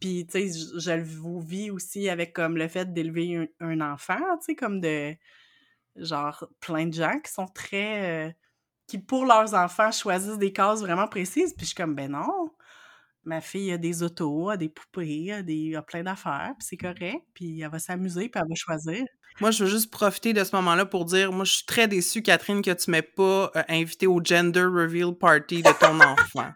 [SPEAKER 2] Puis, tu sais, je, je le vis aussi avec comme le fait d'élever un, un enfant, tu sais, comme de genre plein de gens qui sont très euh, qui, pour leurs enfants, choisissent des cases vraiment précises. Puis je suis comme, ben non, ma fille a des autos, a des poupées, a, des, a plein d'affaires, puis c'est correct, puis elle va s'amuser, puis elle va choisir.
[SPEAKER 1] Moi, je veux juste profiter de ce moment-là pour dire, moi, je suis très déçue, Catherine, que tu m'aies pas euh, invité au gender reveal party de ton enfant.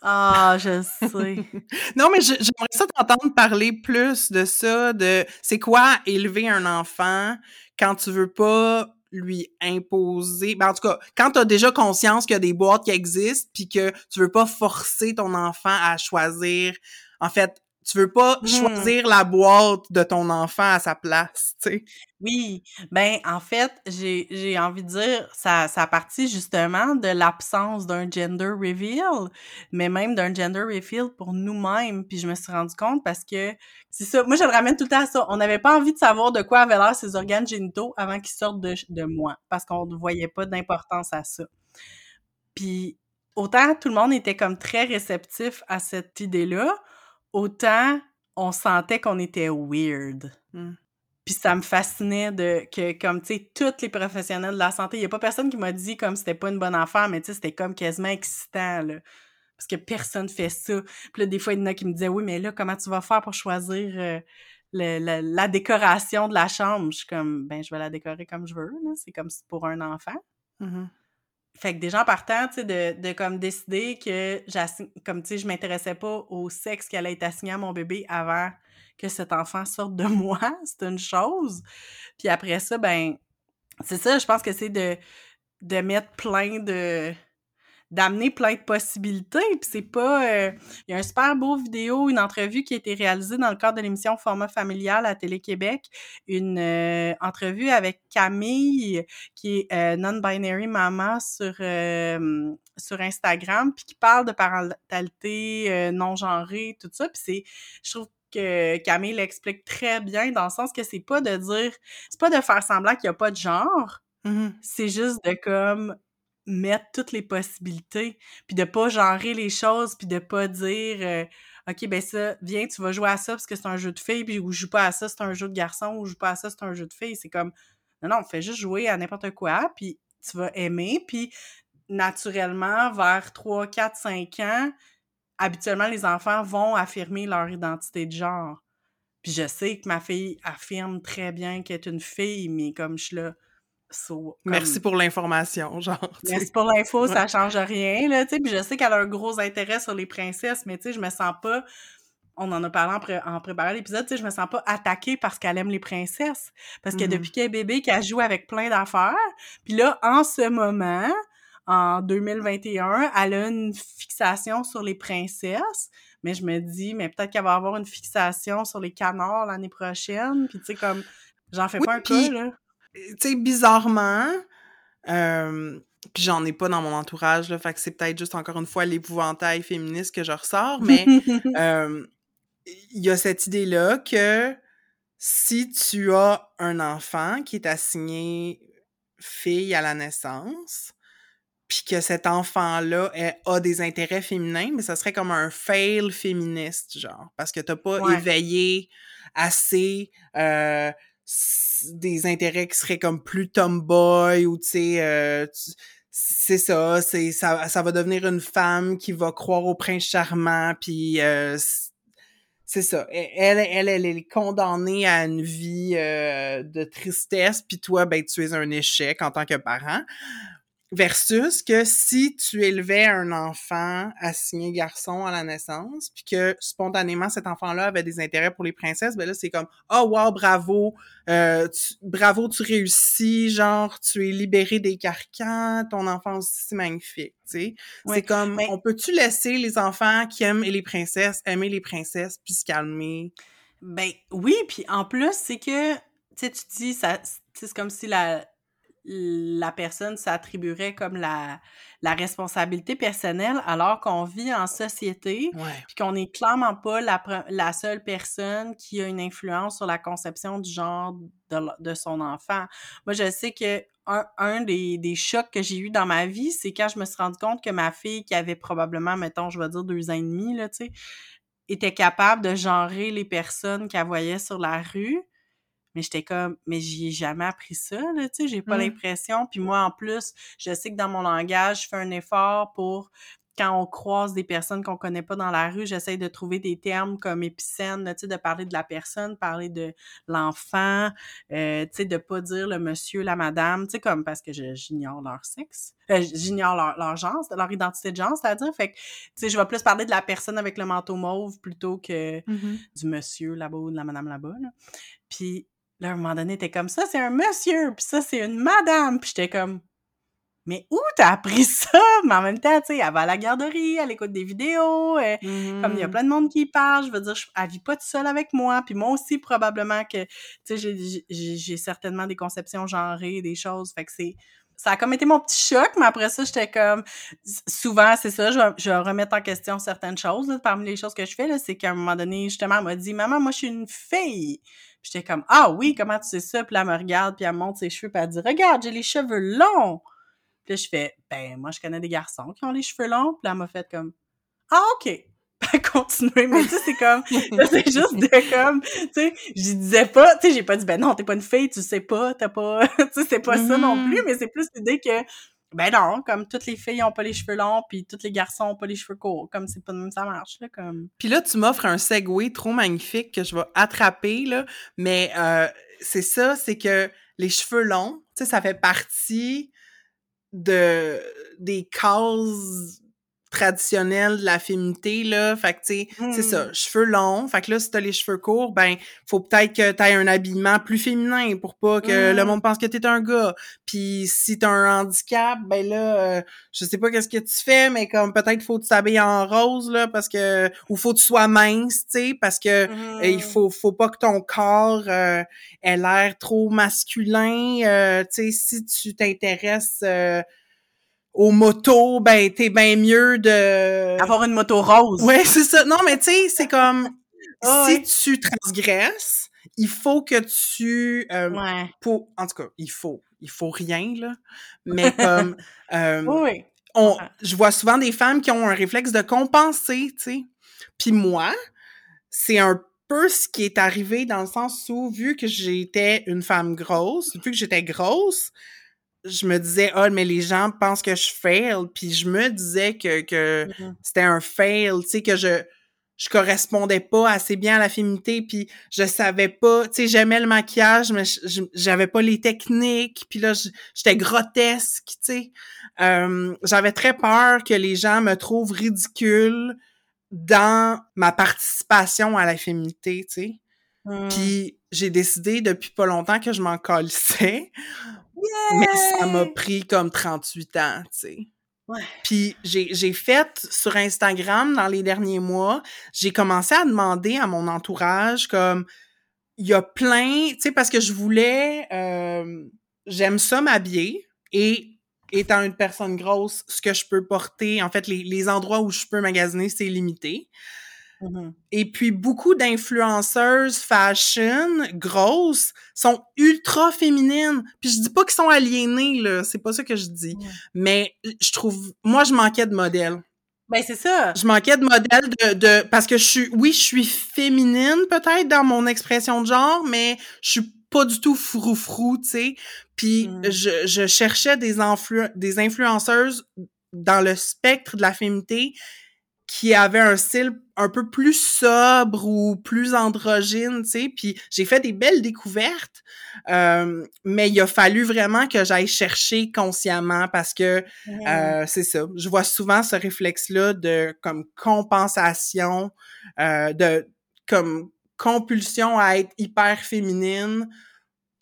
[SPEAKER 2] Ah, je sais.
[SPEAKER 1] non, mais j'aimerais ça t'entendre parler plus de ça, de c'est quoi élever un enfant quand tu veux pas lui imposer. Ben, en tout cas, quand tu as déjà conscience qu'il y a des boîtes qui existent, puis que tu veux pas forcer ton enfant à choisir. En fait, tu veux pas mmh. choisir la boîte de ton enfant à sa place, tu sais?
[SPEAKER 2] Oui, ben en fait, j'ai j'ai envie de dire ça ça partit justement de l'absence d'un gender reveal, mais même d'un gender reveal pour nous-mêmes, puis je me suis rendu compte parce que c'est ça, moi je le ramène tout le temps à ça, on n'avait pas envie de savoir de quoi avaient l'air ces organes génitaux avant qu'ils sortent de, de moi parce qu'on ne voyait pas d'importance à ça. Puis autant tout le monde était comme très réceptif à cette idée-là, autant on sentait qu'on était weird. Mmh. Puis ça me fascinait de que, comme, tu sais, tous les professionnels de la santé, il n'y a pas personne qui m'a dit comme c'était pas une bonne affaire, mais tu sais, c'était comme quasiment excitant, là. Parce que personne fait ça. Puis là, des fois, il y en a qui me disaient, oui, mais là, comment tu vas faire pour choisir euh, la, décoration de la chambre? Je suis comme, ben, je vais la décorer comme je veux, là. C'est comme pour un enfant. Mmh fait que des gens partant, tu sais, de, de comme décider que comme tu sais, je m'intéressais pas au sexe qui allait être assigné à mon bébé avant que cet enfant sorte de moi, c'est une chose. Puis après ça, ben, c'est ça, je pense que c'est de, de mettre plein de d'amener plein de possibilités. Puis c'est pas... Euh, il y a un super beau vidéo, une entrevue qui a été réalisée dans le cadre de l'émission Format familial à Télé-Québec. Une euh, entrevue avec Camille, qui est euh, non-binary mama sur, sur Instagram, puis qui parle de parentalité non-genrée, tout ça. Puis c'est... Je trouve que Camille l'explique très bien dans le sens que c'est pas de dire... C'est pas de faire semblant qu'il y a pas de genre, mmh C'est juste de comme mettre toutes les possibilités, puis de pas genrer les choses, puis de pas dire euh, OK, ben ça, viens, tu vas jouer à ça parce que c'est un jeu de filles, puis ou je joue pas à ça, c'est un jeu de garçon, ou je joue pas à ça, c'est un jeu de filles. C'est comme non, non, fais juste jouer à n'importe quoi, puis tu vas aimer, puis naturellement, vers 3, 4, 5 ans, habituellement, les enfants vont affirmer leur identité de genre. Puis je sais que ma fille affirme très bien qu'elle est une fille, mais comme je suis là,
[SPEAKER 1] Merci pour l'information, genre.
[SPEAKER 2] Merci pour l'info, ça change rien, là, tu sais. Puis je sais qu'elle a un gros intérêt sur les princesses, mais tu sais, je me sens pas. On en a parlé en, préparant l'épisode, tu sais, je me sens pas attaquée parce qu'elle aime les princesses. Parce que mm-hmm. depuis qu'elle est bébé, qu'elle joue avec plein d'affaires. Puis là, en ce moment, en 2021, elle a une fixation sur les princesses. Mais je me dis, mais peut-être qu'elle va avoir une fixation sur les canards l'année prochaine. Puis tu sais, comme, j'en fais pas un cas, là
[SPEAKER 1] tu sais, bizarrement, euh, puis j'en ai pas dans mon entourage, là, fait que c'est peut-être juste encore une fois l'épouvantail féministe que je ressors, mais il y a cette idée-là que si tu as un enfant qui est assigné fille à la naissance, puis que cet enfant-là a des intérêts féminins, mais ça serait comme un fail féministe, genre, parce que t'as pas éveillé assez euh, des intérêts qui seraient comme plus tomboy ou tu sais euh, c'est ça c'est ça, ça va devenir une femme qui va croire au prince charmant puis euh, c'est ça. Elle, elle elle est condamnée à une vie euh, de tristesse puis toi ben tu es un échec en tant que parent Versus que si tu élevais un enfant assigné garçon à la naissance, puis que spontanément cet enfant-là avait des intérêts pour les princesses, ben là c'est comme oh wow bravo, euh, bravo tu réussis, genre tu es libéré des carcans, ton enfant aussi c'est magnifique, tu sais? c'est comme on peut-tu laisser les enfants qui aiment les princesses aimer les princesses puis se calmer?
[SPEAKER 2] Ben oui, puis en plus c'est que tu sais tu dis ça c'est comme si la la personne s'attribuerait comme la, la responsabilité personnelle alors qu'on vit en société puis qu'on n'est clairement pas la, la seule personne qui a une influence sur la conception du genre de, de son enfant. Moi, je sais que un, un des, des, chocs que j'ai eu dans ma vie, c'est quand je me suis rendu compte que ma fille, qui avait probablement, mettons, je vais dire deux ans et demi, là, tu sais, était capable de genrer les personnes qu'elle voyait sur la rue Mais j'étais comme, mais j'y ai jamais appris ça, là, tu sais, j'ai pas
[SPEAKER 1] Mmh.
[SPEAKER 2] l'impression. Puis moi, en plus, je sais que dans mon langage, je fais un effort pour quand on croise des personnes qu'on connaît pas dans la rue, j'essaie de trouver des termes comme épicène, tu sais, de parler de la personne, parler de l'enfant, euh, tu sais, de pas dire le monsieur, la madame, tu sais, comme parce que j'ignore leur sexe, euh, j'ignore leur, leur genre, leur identité de genre, c'est-à-dire, fait que, tu sais, je vais plus parler de la personne avec le manteau mauve plutôt que
[SPEAKER 1] Mmh
[SPEAKER 2] du monsieur là-bas ou de la madame là-bas, là. Puis là, à un moment donné, t'es comme ça, c'est un monsieur, puis ça, c'est une madame, puis j'étais comme mais où t'as appris ça? Mais en même temps, tu sais, elle va à la garderie, elle écoute des vidéos, euh, comme il y a
[SPEAKER 1] Mmh.
[SPEAKER 2] plein de monde qui y parle, je veux dire, je, elle vit pas toute seule avec moi, puis moi aussi, probablement que, tu sais, j'ai certainement des conceptions genrées, des choses, fait que c'est... Ça a comme été mon petit choc, mais après ça, j'étais comme... Souvent, c'est ça, je vais, remettre en question certaines choses, là, parmi les choses que je fais, c'est qu'à un moment donné, justement, elle m'a dit « Maman, moi, je suis une fille! » j'étais comme « Ah oui, comment tu sais ça? » Puis là, elle me regarde, puis elle monte ses cheveux, puis elle dit « Regarde, j'ai les cheveux longs! » Puis là, je fais, ben, moi, je connais des garçons qui ont les cheveux longs. Puis là, elle m'a fait comme, ah, OK. Elle continuait. Mais tu sais, c'est comme, c'est juste de comme, tu sais, j'y disais pas, tu sais, j'ai pas dit, ben non, t'es pas une fille, tu sais pas, t'as pas, tu sais, c'est pas ça non plus,
[SPEAKER 1] Mhm.
[SPEAKER 2] mais c'est plus l'idée que, ben non, comme toutes les filles ont pas les cheveux longs, puis tous les garçons ont pas les cheveux courts. Comme c'est pas de même ça marche, là, comme.
[SPEAKER 1] Puis là, tu m'offres un segue trop magnifique que je vais attraper, là. Mais euh, c'est ça, c'est que les cheveux longs, tu sais, ça fait partie de des cases traditionnelles de la féminité, là. Fait que, tu sais, c'est ça, cheveux longs. Fait que là, si t'as les cheveux courts, ben, faut peut-être que t'aies un habillement plus féminin pour pas que
[SPEAKER 2] Mm.
[SPEAKER 1] le monde pense que t'es un gars. Puis si t'as un handicap, ben là, euh, je sais pas qu'est-ce que tu fais, mais comme peut-être faut que tu t'habilles en rose, là, parce que... Ou faut que tu sois mince, tu sais, parce que... Euh, il faut, faut pas que ton corps euh, ait l'air trop masculin. Euh, tu sais, si tu t'intéresses euh, aux motos, ben t'es bien mieux de.
[SPEAKER 2] Avoir une moto rose.
[SPEAKER 1] Ouais, c'est ça. Non, mais tu sais, c'est comme
[SPEAKER 2] Ah
[SPEAKER 1] si
[SPEAKER 2] ouais.
[SPEAKER 1] tu transgresses, il faut que tu. euh,
[SPEAKER 2] Ouais.
[SPEAKER 1] pour- en tout cas, il faut. Il faut rien, là. Mais comme. euh,
[SPEAKER 2] Oui, oui.
[SPEAKER 1] on, je vois souvent des femmes qui ont un réflexe de compenser, tu sais. Puis moi, c'est un peu ce qui est arrivé dans le sens où, vu que j'étais une femme grosse, vu que j'étais grosse, je me disais, ah, mais les gens pensent que je fail, puis je me disais que, que
[SPEAKER 2] Mhm.
[SPEAKER 1] c'était un fail, tu sais, que je je correspondais pas assez bien à la féminité, puis je savais pas, tu sais, j'aimais le maquillage, mais j'avais pas les techniques, puis là, j'étais grotesque, tu sais. Euh, j'avais très peur que les gens me trouvent ridicule dans ma participation à la féminité, tu sais.
[SPEAKER 2] Hmm.
[SPEAKER 1] Puis j'ai décidé depuis pas longtemps que je m'en mais ça m'a pris comme 38 ans, tu sais.
[SPEAKER 2] Ouais.
[SPEAKER 1] Puis j'ai j'ai fait sur Instagram dans les derniers mois, j'ai commencé à demander à mon entourage comme il y a plein, tu sais parce que je voulais euh, j'aime ça m'habiller et étant une personne grosse, ce que je peux porter, en fait les, les endroits où je peux magasiner, c'est limité.
[SPEAKER 2] Mhm.
[SPEAKER 1] Et puis, beaucoup d'influenceuses fashion grosses sont ultra féminines. Puis je dis pas qu'ils sont aliénés, là. C'est pas ça que je dis. Mais je trouve... Moi, je manquais de modèles.
[SPEAKER 2] Ben, c'est ça.
[SPEAKER 1] Je manquais de modèles de, de... Parce que je suis... Oui, je suis féminine, peut-être, dans mon expression de genre, mais je suis pas du tout froufrou, tu sais. Puis
[SPEAKER 2] Mm.
[SPEAKER 1] je, je cherchais des, influ... des influenceuses dans le spectre de la féminité qui avait un style un peu plus sobre ou plus androgyne, tu sais, puis j'ai fait des belles découvertes, euh, mais il a fallu vraiment que j'aille chercher consciemment parce que euh, c'est ça, je vois souvent ce réflexe-là de comme compensation, euh, de comme compulsion à être hyper féminine,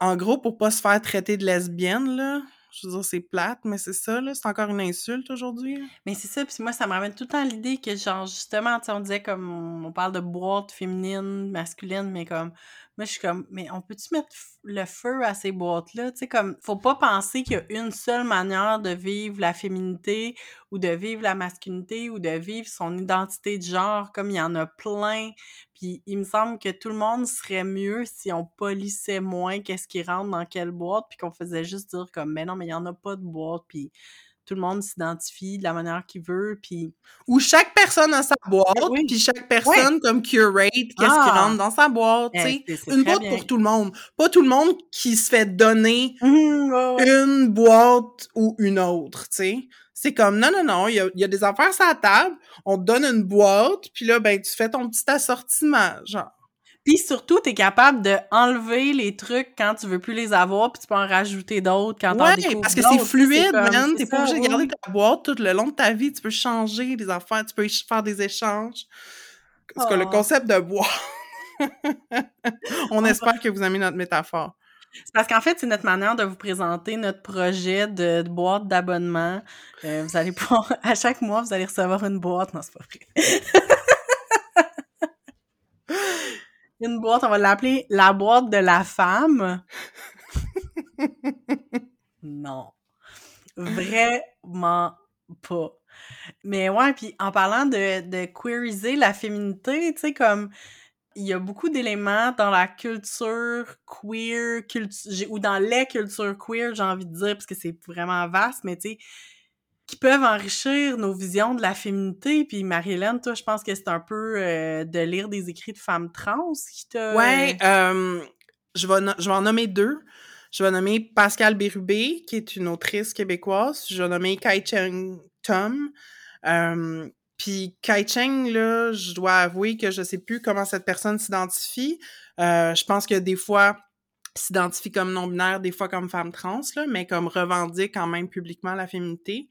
[SPEAKER 1] en gros pour pas se faire traiter de lesbienne, là. Je veux dire, c'est plate, mais c'est ça, là. C'est encore une insulte aujourd'hui.
[SPEAKER 2] Mais c'est ça, puis moi, ça me ramène tout le temps l'idée que, genre, justement, tu on disait comme, on parle de boîtes féminines, masculines, mais comme, moi, je suis comme, mais on peut-tu mettre le feu à ces boîtes-là? Tu sais, comme, faut pas penser qu'il y a une seule manière de vivre la féminité ou de vivre la masculinité ou de vivre son identité de genre, comme il y en a plein. Puis il me semble que tout le monde serait mieux si on polissait moins qu'est-ce qui rentre dans quelle boîte, puis qu'on faisait juste dire comme, mais non, mais il y en a pas de boîte, puis tout le monde s'identifie de la manière qu'il veut, puis...
[SPEAKER 1] Où chaque personne a sa boîte, puis chaque personne comme curate qu'est-ce qui
[SPEAKER 2] Ah!
[SPEAKER 1] rentre dans sa boîte, tu
[SPEAKER 2] Eh,
[SPEAKER 1] sais. Une boîte
[SPEAKER 2] bien.
[SPEAKER 1] pour tout le monde. Pas tout le monde qui se fait donner
[SPEAKER 2] ouais.
[SPEAKER 1] une boîte ou une autre, tu sais. C'est comme, non, non, non, il y a, il y a des affaires sur la table, on te donne une boîte, puis là, ben, tu fais ton petit assortiment, genre.
[SPEAKER 2] Puis surtout, t'es capable de enlever les trucs quand tu veux plus les avoir, puis tu peux en rajouter d'autres quand
[SPEAKER 1] Ouais,
[SPEAKER 2] découvres
[SPEAKER 1] parce que c'est
[SPEAKER 2] tu
[SPEAKER 1] fluide, man. T'es pas obligé de garder ta boîte tout le long de ta vie. Tu peux changer les affaires, tu peux faire des échanges. Parce que le
[SPEAKER 2] Oh.
[SPEAKER 1] concept de boîte... On espère que vous aimez notre métaphore.
[SPEAKER 2] C'est parce qu'en fait, c'est notre manière de vous présenter notre projet de, de boîte d'abonnement. Euh, vous allez pouvoir, à chaque mois, vous allez recevoir une boîte. Non, c'est pas vrai. une boîte, on va l'appeler la boîte de la femme. non. Vraiment pas. Mais ouais, puis en parlant de, de queeriser la féminité, tu sais, comme il y a beaucoup d'éléments dans la culture queer, cultu- ou dans les cultures queer, j'ai envie de dire, parce que c'est vraiment vaste, mais tu sais, qui peuvent enrichir nos visions de la féminité. Puis Marie-Hélène, toi, je pense que c'est un peu euh, de lire des écrits de femmes trans qui t'a...
[SPEAKER 1] Ouais, euh, je, vais je vais en nommer deux. Je vais nommer Pascal Bérubé, qui est une autrice québécoise. Je vais nommer Kai Cheng Tom. Euh, Puis Kai Cheng, là, je dois avouer que je sais plus comment cette personne s'identifie. Euh, je pense que des fois s'identifie comme non-binaire, des fois comme femme trans, là, mais comme revendique quand même publiquement la féminité.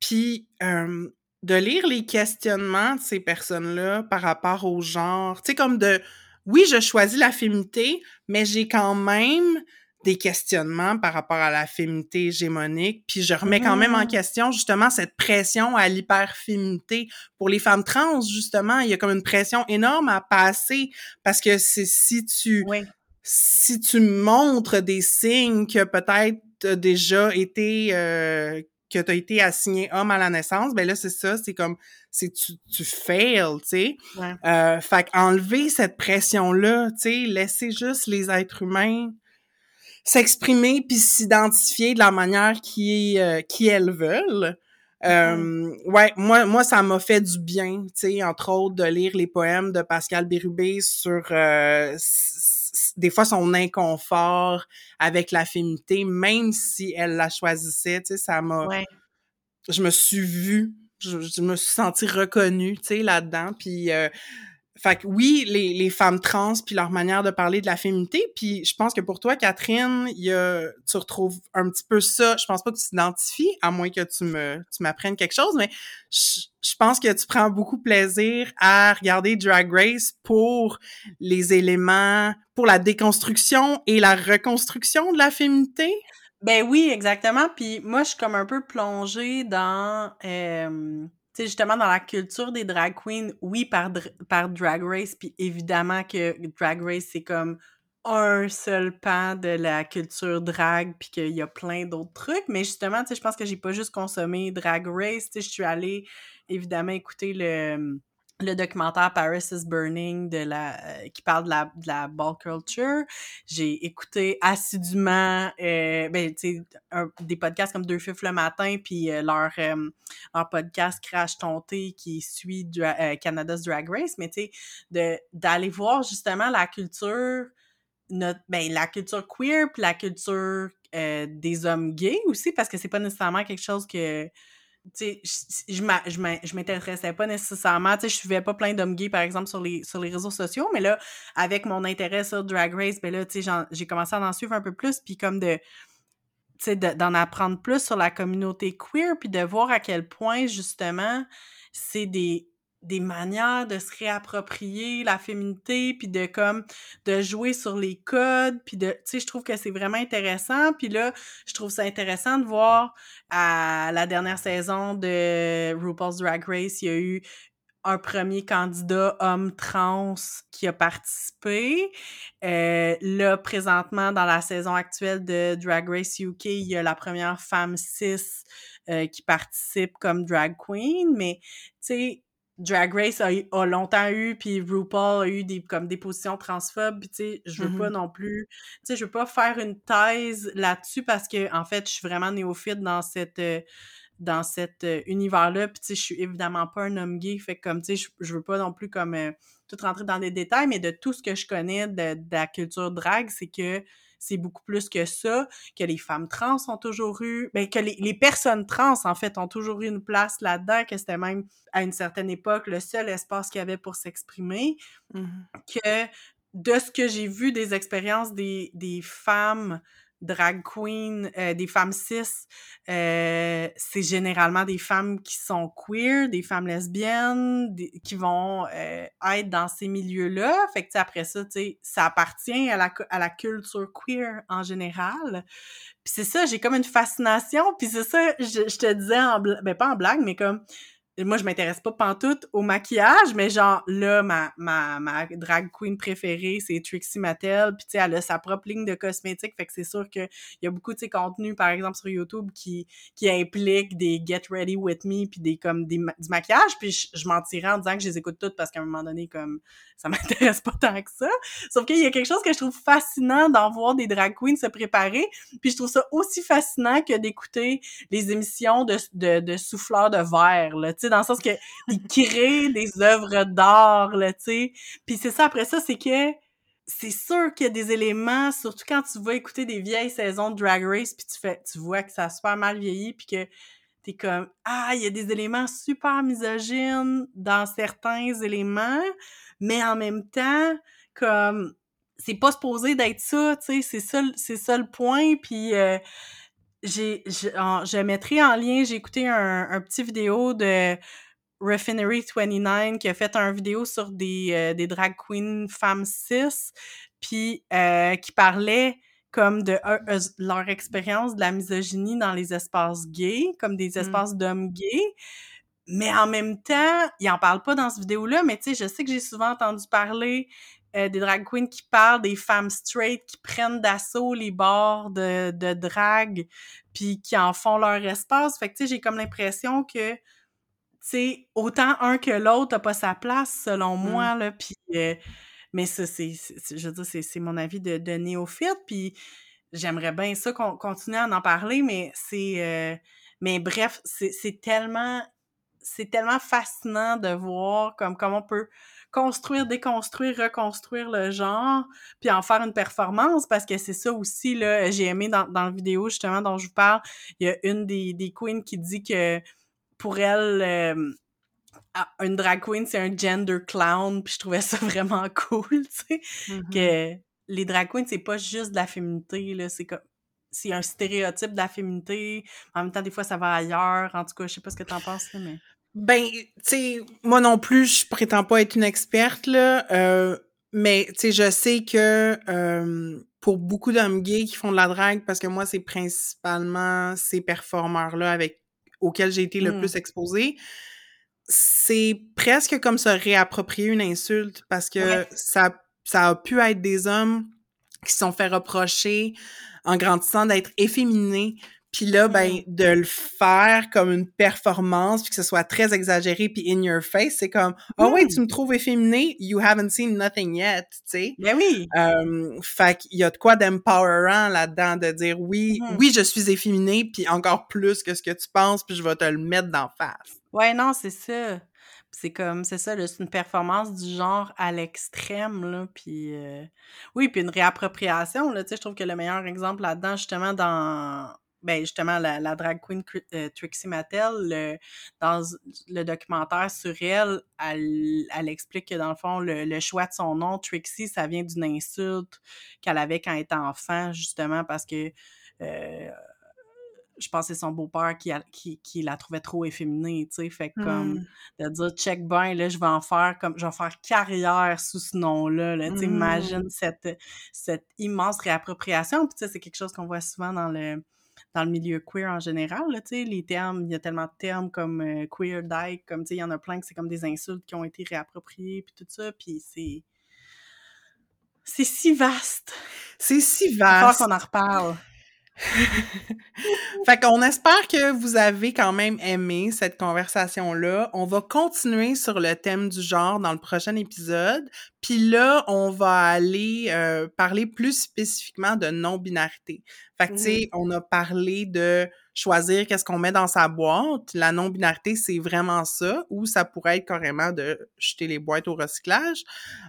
[SPEAKER 1] Puis euh, de lire les questionnements de ces personnes-là par rapport au genre, tu sais, comme de oui, je choisis la féminité, mais j'ai quand même des questionnements par rapport à la féminité hégémonique, puis je remets quand même en
[SPEAKER 2] Mhm.
[SPEAKER 1] question justement cette pression à l'hyperféminité. Pour les femmes trans, justement, il y a comme une pression énorme à passer parce que c'est si tu
[SPEAKER 2] Oui.
[SPEAKER 1] Si tu montres des signes que peut-être déjà été euh, que tu as été assigné homme à la naissance, ben là c'est ça, c'est comme c'est tu tu fails, tu sais.
[SPEAKER 2] Ouais.
[SPEAKER 1] Euh, fait enlever cette pression là, tu sais, laisser juste les êtres humains s'exprimer puis s'identifier de la manière qui euh, qui elles veulent. Euh, ouais, moi, moi, ça m'a fait du bien, tu sais, entre autres, de lire les poèmes de Pascal Bérubé sur euh, des fois son inconfort avec la féminité, même si elle la choisissait, tu sais, ça m'a,
[SPEAKER 2] Ouais.
[SPEAKER 1] je me suis vue, je, je me suis sentie reconnue, tu sais, là-dedans, puis euh, fait que oui, les, les femmes trans, puis leur manière de parler de la féminité, puis je pense que pour toi, Catherine, il y a, tu retrouves un petit peu ça. Je pense pas que tu t'identifies, à moins que tu me, tu m'apprennes quelque chose, mais je, je pense que tu prends beaucoup plaisir à regarder Drag Race pour les éléments, pour la déconstruction et la reconstruction de la féminité?
[SPEAKER 2] Ben oui, exactement. Puis moi, je suis comme un peu plongée dans, euh, tu sais, justement dans la culture des drag queens. Oui, par, par Drag Race, puis évidemment que Drag Race, c'est comme un seul pan de la culture drag, puis qu'il y a plein d'autres trucs. Mais justement, tu sais, je pense que j'ai pas juste consommé Drag Race. Tu sais, je suis allée évidemment écouter le documentaire Paris is Burning de la euh, qui parle de la, de la ball culture. J'ai écouté assidûment euh, ben, des podcasts comme Deux Fifs le matin, puis euh, leur, leur podcast Crash ton thé qui suit Canada's Drag Race, mais tu sais, d'aller voir justement la culture, notre, ben, la culture queer, puis la culture des hommes gays aussi, parce que c'est pas nécessairement quelque chose que je- m'intéressais pas nécessairement, je suivais pas plein d'hommes gays, par exemple, sur les, sur les réseaux sociaux, mais là, avec mon intérêt sur Drag Race, ben là, j'ai commencé à en suivre un peu plus, puis comme de- d'en apprendre plus sur la communauté queer, puis de voir à quel point, justement, c'est des, des manières de se réapproprier la féminité, puis de, comme, de jouer sur les codes, puis de, tu sais, je trouve que c'est vraiment intéressant, puis là, je trouve ça intéressant de voir à la dernière saison de RuPaul's Drag Race, il y a eu un premier candidat homme trans qui a participé. Euh, là, présentement, dans la saison actuelle de Drag Race UK, il y a la première femme cis euh, qui participe comme drag queen, mais tu sais, Drag Race a, a longtemps eu, puis RuPaul a eu des, comme des positions transphobes, puis tu sais, je veux pas non plus, tu sais, je veux pas faire une thèse là-dessus parce que, en fait, je suis vraiment néophyte dans cette, euh, dans cet euh, univers-là. Puis, tu sais, je suis évidemment pas un homme gay, fait comme, tu sais, je, veux pas non plus comme euh, tout rentrer dans des détails, mais de tout ce que je connais de, la culture drague, c'est que c'est beaucoup plus que ça, que les femmes trans ont toujours eu, ben, que les, personnes trans, en fait, ont toujours eu une place là-dedans, que c'était même, à une certaine époque, le seul espace qu'il y avait pour s'exprimer, mmh que de ce que j'ai vu des expériences des, des femmes drag queen, euh, des femmes cis, euh, c'est généralement des femmes qui sont queer, des femmes lesbiennes, qui vont euh, être dans ces milieux-là. Fait que, après ça, tu ça appartient à la, à la culture queer en général. Puis c'est ça, j'ai comme une fascination. Puis c'est ça, je, te disais, en ben pas en blague, mais comme moi, je m'intéresse pas pantoute au maquillage, mais genre, là, ma, ma, ma drag queen préférée, c'est Trixie Mattel, puis tu sais, elle a sa propre ligne de cosmétiques, fait que c'est sûr qu'il y a beaucoup de ces contenus, par exemple, sur YouTube, qui, qui impliquent des Get Ready With Me, puis des, comme, des, du maquillage, puis je, m'en tirais en disant que je les écoute toutes, parce qu'à un moment donné, comme, ça m'intéresse pas tant que ça. Sauf qu'il y a quelque chose que je trouve fascinant d'en voir des drag queens se préparer, puis je trouve ça aussi fascinant que d'écouter les émissions de, de, de souffleurs de verre, là, dans le sens que ils créent des œuvres d'art, là, tu sais. Puis c'est ça, après ça, c'est que c'est sûr qu'il y a des éléments, surtout quand tu vas écouter des vieilles saisons de Drag Race, puis tu fais, tu vois que ça a super mal vieilli, puis que t'es comme ah il y a des éléments super misogynes dans certains éléments mais en même temps comme c'est pas supposé d'être ça tu sais c'est ça c'est ça le point puis euh, j'ai, je, mettrai en lien, j'ai écouté un, un, petit vidéo de Refinery29 qui a fait un vidéo sur des, euh, des drag queens femmes cis, puis euh, qui parlait comme de leur expérience de la misogynie dans les espaces gays, comme des mmh. espaces d'hommes gays. Mais en même temps, ils en parlent pas dans cette vidéo-là, mais tu sais, je sais que j'ai souvent entendu parler euh, des drag queens qui parlent des femmes straight qui prennent d'assaut les bords de, de drag puis qui en font leur espace. Fait que, tu sais, j'ai comme l'impression que, tu sais, autant un que l'autre n'a pas sa place, selon mmh. moi, là, puis... Euh, mais ça, c'est, je veux dire, c'est mon avis de, de néophyte, puis j'aimerais bien ça qu'on continue à en parler, mais c'est... Euh, mais bref, c'est tellement... C'est tellement fascinant de voir comme comment on peut construire, déconstruire, reconstruire le genre, puis en faire une performance, parce que c'est ça aussi, là, j'ai aimé dans, dans la vidéo, justement, dont je vous parle, il y a une des, des queens qui dit que pour elle, euh, ah, une drag queen, c'est un gender clown, puis je trouvais ça vraiment cool, tu sais, mm-hmm. que les drag queens, c'est pas juste de la féminité, là, c'est comme c'est un stéréotype de la féminité. En même temps, des fois, ça va ailleurs. En tout cas, je sais pas ce que t'en penses, là, mais...
[SPEAKER 1] Ben, tu sais, moi non plus, je prétends pas être une experte, là, euh, mais tu sais, je sais que euh, pour beaucoup d'hommes gays qui font de la drague, parce que moi, c'est principalement ces performeurs-là avec auxquels j'ai été le mmh. plus exposée, c'est presque comme se réapproprier une insulte parce que ça, ça a pu être des hommes qui se sont fait reprocher en grandissant d'être efféminés puis là, ben, de le faire comme une performance, puis que ce soit très exagéré, puis in your face, c'est comme, oh ouais, tu mmh. me trouves efféminé, you haven't seen nothing yet, tu sais.
[SPEAKER 2] Ben oui.
[SPEAKER 1] Euh, fait qu'il y a de quoi d'empowerant là-dedans, de dire, oui, mmh. oui, je suis efféminé, puis encore plus que ce que tu penses, puis je vais te le mettre d'en face.
[SPEAKER 2] Ouais, non, c'est ça. C'est comme, c'est ça, c'est une performance du genre à l'extrême, là, puis... Euh, oui, puis une réappropriation, là, tu sais, je trouve que le meilleur exemple là-dedans, justement, dans ben justement la, la drag queen euh, Trixie Mattel, le, dans le documentaire sur elle, elle, elle, explique que dans le fond, le, choix de son nom, Trixie, ça vient d'une insulte qu'elle avait quand elle était enfant, justement parce que euh, je pense que c'est son beau-père qui, qui, qui, la trouvait trop efféminée, tu sais, fait comme mmh. de dire check bien, là, je vais en faire comme je vais faire carrière sous ce nom-là, là, tu sais, imagine mmh. cette, cette immense réappropriation, puis tu sais, c'est quelque chose qu'on voit souvent dans le dans le milieu queer en général, les termes, il y a tellement de termes comme euh, queer dyke, comme, tu sais, il y en a plein que c'est comme des insultes qui ont été réappropriées, puis tout ça, puis c'est... C'est si vaste!
[SPEAKER 1] C'est si vaste!
[SPEAKER 2] qu'on en reparle.
[SPEAKER 1] fait qu'on espère que vous avez quand même aimé cette conversation-là. On va continuer sur le thème du genre dans le prochain épisode. Puis là, on va aller euh, parler plus spécifiquement de non-binarité. Fait que, tu sais, on a parlé de choisir qu'est-ce qu'on met dans sa boîte. La non-binarité, c'est vraiment ça, ou ça pourrait être carrément de jeter les boîtes au recyclage.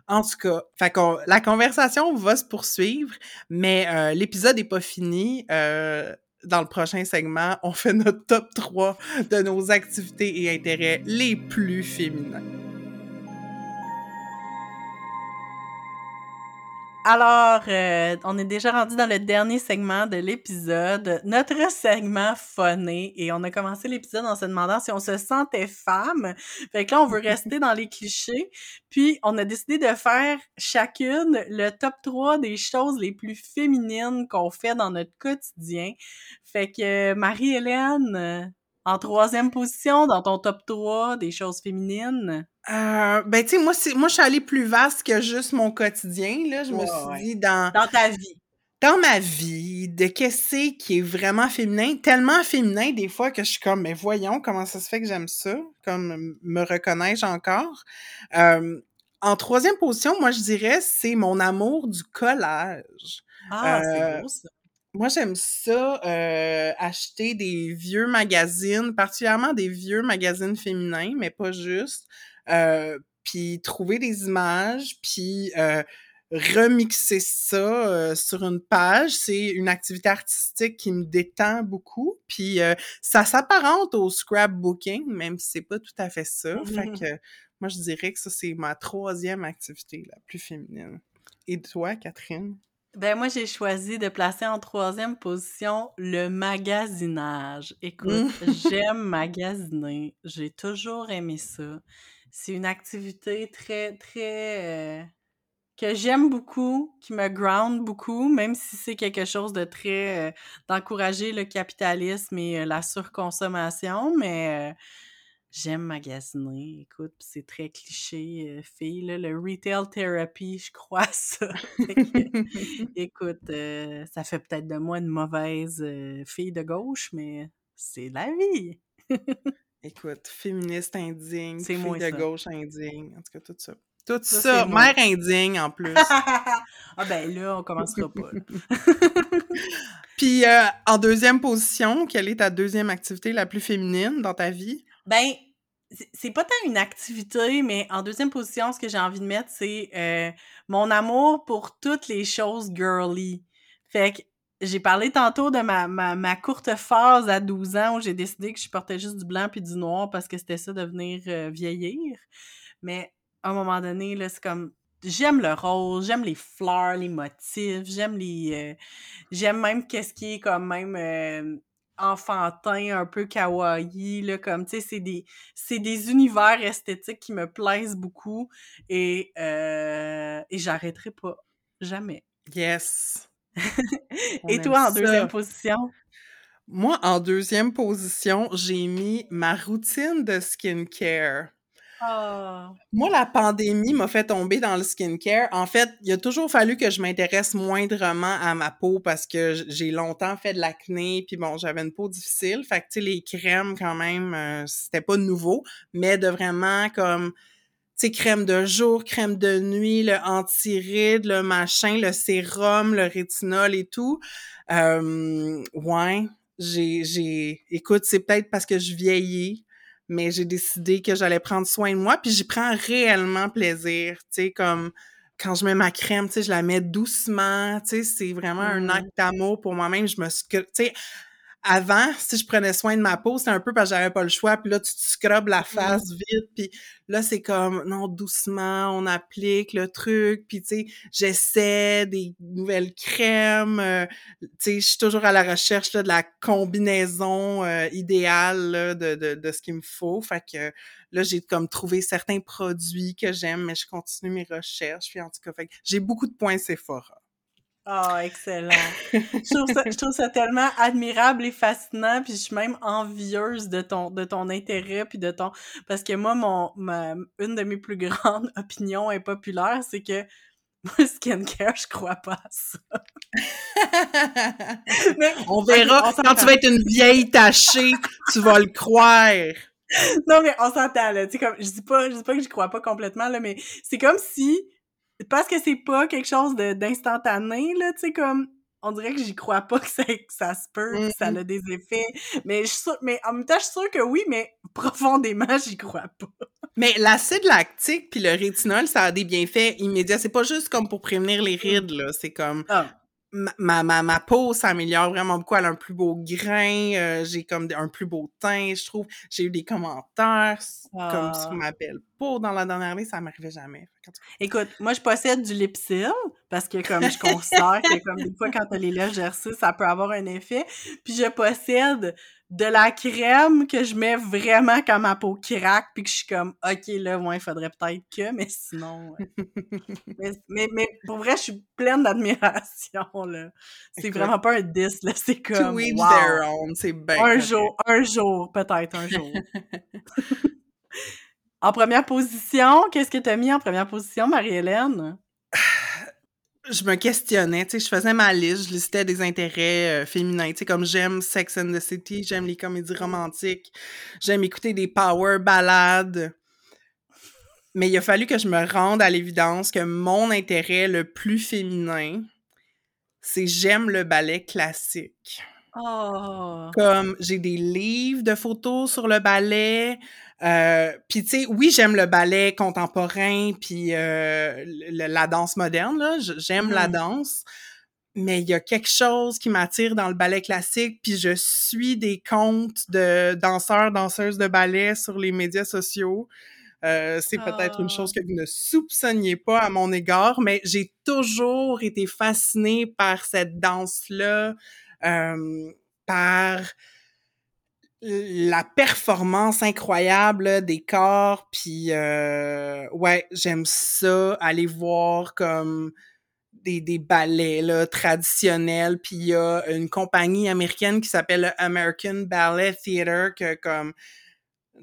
[SPEAKER 1] En tout cas, fait la conversation va se poursuivre, mais euh, l'épisode n'est pas fini. Euh, dans le prochain segment, on fait notre top 3 de nos activités et intérêts les plus féminins.
[SPEAKER 2] Alors, euh, on est déjà rendu dans le dernier segment de l'épisode, notre segment phoné, et on a commencé l'épisode en se demandant si on se sentait femme. Fait que là, on veut rester dans les clichés, puis on a décidé de faire chacune le top 3 des choses les plus féminines qu'on fait dans notre quotidien. Fait que Marie-Hélène, en troisième position dans ton top 3 des choses féminines?
[SPEAKER 1] Euh, ben, tu sais, moi, moi, je suis allée plus vaste que juste mon quotidien, là. Je me suis dit dans...
[SPEAKER 2] Dans ta vie.
[SPEAKER 1] Dans ma vie, de qu'est-ce qui est vraiment féminin, tellement féminin des fois que je suis comme, mais voyons comment ça se fait que j'aime ça, comme me reconnais-je encore. Euh, en troisième position, moi, je dirais, c'est mon amour du collage.
[SPEAKER 2] Ah, c'est euh, beau ça.
[SPEAKER 1] Moi, j'aime ça, euh, acheter des vieux magazines, particulièrement des vieux magazines féminins, mais pas juste. Euh, puis trouver des images, puis euh, remixer ça euh, sur une page, c'est une activité artistique qui me détend beaucoup. Puis ça s'apparente au scrapbooking, même si c'est pas tout à fait ça. Fait que moi, je dirais que ça, c'est ma troisième activité la plus féminine. Et toi, Catherine?
[SPEAKER 2] Ben moi, j'ai choisi de placer en troisième position le magasinage. Écoute, mmh. j'aime magasiner. J'ai toujours aimé ça. C'est une activité très, très... Euh, que j'aime beaucoup, qui me ground beaucoup, même si c'est quelque chose de très... Euh, d'encourager le capitalisme et euh, la surconsommation, mais J'aime magasiner, écoute, c'est très cliché, euh, fille, là, le retail therapy, je crois ça. écoute, euh, ça fait peut-être de moi une mauvaise euh, fille de gauche, mais c'est la vie.
[SPEAKER 1] écoute, féministe indigne, fille de gauche indigne, en tout cas, tout ça. Tout ça, mère indigne en plus.
[SPEAKER 2] ah ben là, on commencera pas.
[SPEAKER 1] Puis en deuxième position, quelle est ta deuxième activité la plus féminine dans ta vie?
[SPEAKER 2] Ben, c'est pas tant une activité, mais en deuxième position, ce que j'ai envie de mettre, c'est euh, mon amour pour toutes les choses girly. Fait que j'ai parlé tantôt de ma, ma, courte phase à 12 ans où j'ai décidé que je portais juste du blanc puis du noir parce que c'était ça de venir euh, vieillir. Mais à un moment donné, là, c'est comme j'aime le rose, j'aime les fleurs, les motifs, j'aime les euh, j'aime même qu'est-ce qui est comme même enfantin, un peu kawaii, là, comme, tu sais, c'est des, c'est des univers esthétiques qui me plaisent beaucoup et, euh, et j'arrêterai pas. Jamais.
[SPEAKER 1] Yes!
[SPEAKER 2] et toi, en deuxième position?
[SPEAKER 1] Moi, en deuxième position, j'ai mis ma routine de skincare.
[SPEAKER 2] Ah.
[SPEAKER 1] Moi, la pandémie m'a fait tomber dans le skincare. En fait, il a toujours fallu que je m'intéresse moindrement à ma peau parce que j'ai longtemps fait de l'acné, puis bon, j'avais une peau difficile. Fait que, tu sais, les crèmes, quand même, euh, c'était pas nouveau, mais de vraiment, comme, tu sais, crème de jour, crème de nuit, le anti-rides, le machin, le sérum, le rétinol et tout. Euh, ouais, j'ai, j'ai... Écoute, c'est peut-être parce que je vieillis mais j'ai décidé que j'allais prendre soin de moi, puis j'y prends réellement plaisir, tu sais, comme quand je mets ma crème, tu sais, je la mets doucement, tu sais, c'est vraiment un mmh. acte d'amour pour moi-même, je me tu sais, avant, si je prenais soin de ma peau, c'était un peu parce que j'avais pas le choix. Puis là, tu te scrubes la face vite. Puis là, c'est comme, non, doucement, on applique le truc. Puis, tu sais, j'essaie des nouvelles crèmes. Euh, tu sais, je suis toujours à la recherche là, de la combinaison euh, idéale de, de, de, ce qu'il me faut. Fait que là, j'ai comme trouvé certains produits que j'aime, mais je continue mes recherches. Puis en tout cas, fait j'ai beaucoup de points Sephora.
[SPEAKER 2] Ah, excellent. je, trouve ça, tellement admirable et fascinant, puis je suis même envieuse de ton, de ton intérêt, puis de ton... Parce que moi, mon, ma, une de mes plus grandes opinions impopulaires, c'est que moi, skincare, je crois pas à ça.
[SPEAKER 1] on verra. quand tu vas être une vieille tachée, tu vas le croire.
[SPEAKER 2] Non, mais on s'entend, là. Tu sais, comme, je dis pas, je dis pas que je crois pas complètement, là, mais c'est comme si parce que c'est pas quelque chose d'instantané, là, tu sais, comme, on dirait que j'y crois pas que ça, que ça se peut, que ça
[SPEAKER 1] Mmh.
[SPEAKER 2] a des effets. Mais, je mais en même temps, je suis sûre que oui, mais profondément, j'y crois pas.
[SPEAKER 1] Mais l'acide lactique puis le rétinol, ça a des bienfaits immédiats. C'est pas juste comme pour prévenir les rides, là. C'est comme
[SPEAKER 2] Ah,
[SPEAKER 1] ma, ma, ma, peau s'améliore vraiment beaucoup. Elle a un plus beau grain. euh, j'ai comme un plus beau teint, je trouve. J'ai eu des commentaires comme
[SPEAKER 2] Ah.
[SPEAKER 1] sur ma belle peau dans la dernière année. Ça m'arrivait jamais.
[SPEAKER 2] Écoute, moi, je possède du Lipsil parce que comme je considère que comme des fois, quand t'as les lèvres gercées, ça peut avoir un effet. Puis je possède de la crème que je mets vraiment quand ma peau craque puis que je suis comme, OK, là, moi, il faudrait peut-être que, mais sinon... ouais. mais, mais, mais pour vrai, je suis pleine d'admiration, là. C'est vraiment pas un 10, là. C'est comme, wow.
[SPEAKER 1] their own. C'est bien.
[SPEAKER 2] Un jour, un jour, peut-être un jour. en première position, qu'est-ce que t'as mis en première position, Marie-Hélène?
[SPEAKER 1] Je me questionnais, tu sais, je faisais ma liste, je listais des intérêts euh, féminins, tu sais, comme j'aime Sex and the City, j'aime les comédies romantiques, j'aime écouter des power ballades. Mais il a fallu que je me rende à l'évidence que mon intérêt le plus féminin, c'est j'aime le ballet classique.
[SPEAKER 2] Oh!
[SPEAKER 1] Comme j'ai des livres de photos sur le ballet. Euh, puis tu sais, oui, j'aime le ballet contemporain puis euh, la danse moderne là, j'aime la
[SPEAKER 2] Mhm.
[SPEAKER 1] danse. Mais il y a quelque chose qui m'attire dans le ballet classique, puis je suis des comptes de danseurs, danseuses de ballet sur les médias sociaux. Euh, c'est peut-être une
[SPEAKER 2] Ah.
[SPEAKER 1] chose que vous ne soupçonniez pas à mon égard, mais j'ai toujours été fascinée par cette danse-là, euh, par la performance incroyable des corps, puis euh, ouais, j'aime ça, aller voir comme des, des ballets là, traditionnels, puis il y a une compagnie américaine qui s'appelle le American Ballet Theater, que comme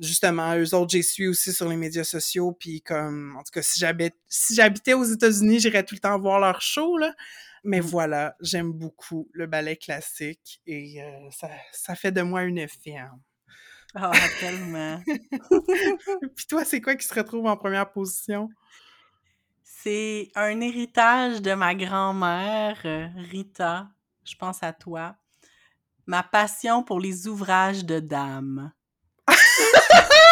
[SPEAKER 1] justement, eux autres, j'ai su aussi sur les médias sociaux, puis comme, en tout cas, si j'habite, si j'habitais aux États-Unis, j'irais tout le temps voir leur show, là. Mais
[SPEAKER 2] Mm.
[SPEAKER 1] voilà, j'aime beaucoup le ballet classique et euh, ça, ça fait de moi une ferme.
[SPEAKER 2] Ah, tellement.
[SPEAKER 1] Puis toi, c'est quoi qui se retrouve en première position?
[SPEAKER 2] C'est un héritage de ma grand-mère, euh, Rita. Je pense à toi. Ma passion pour les ouvrages de dames.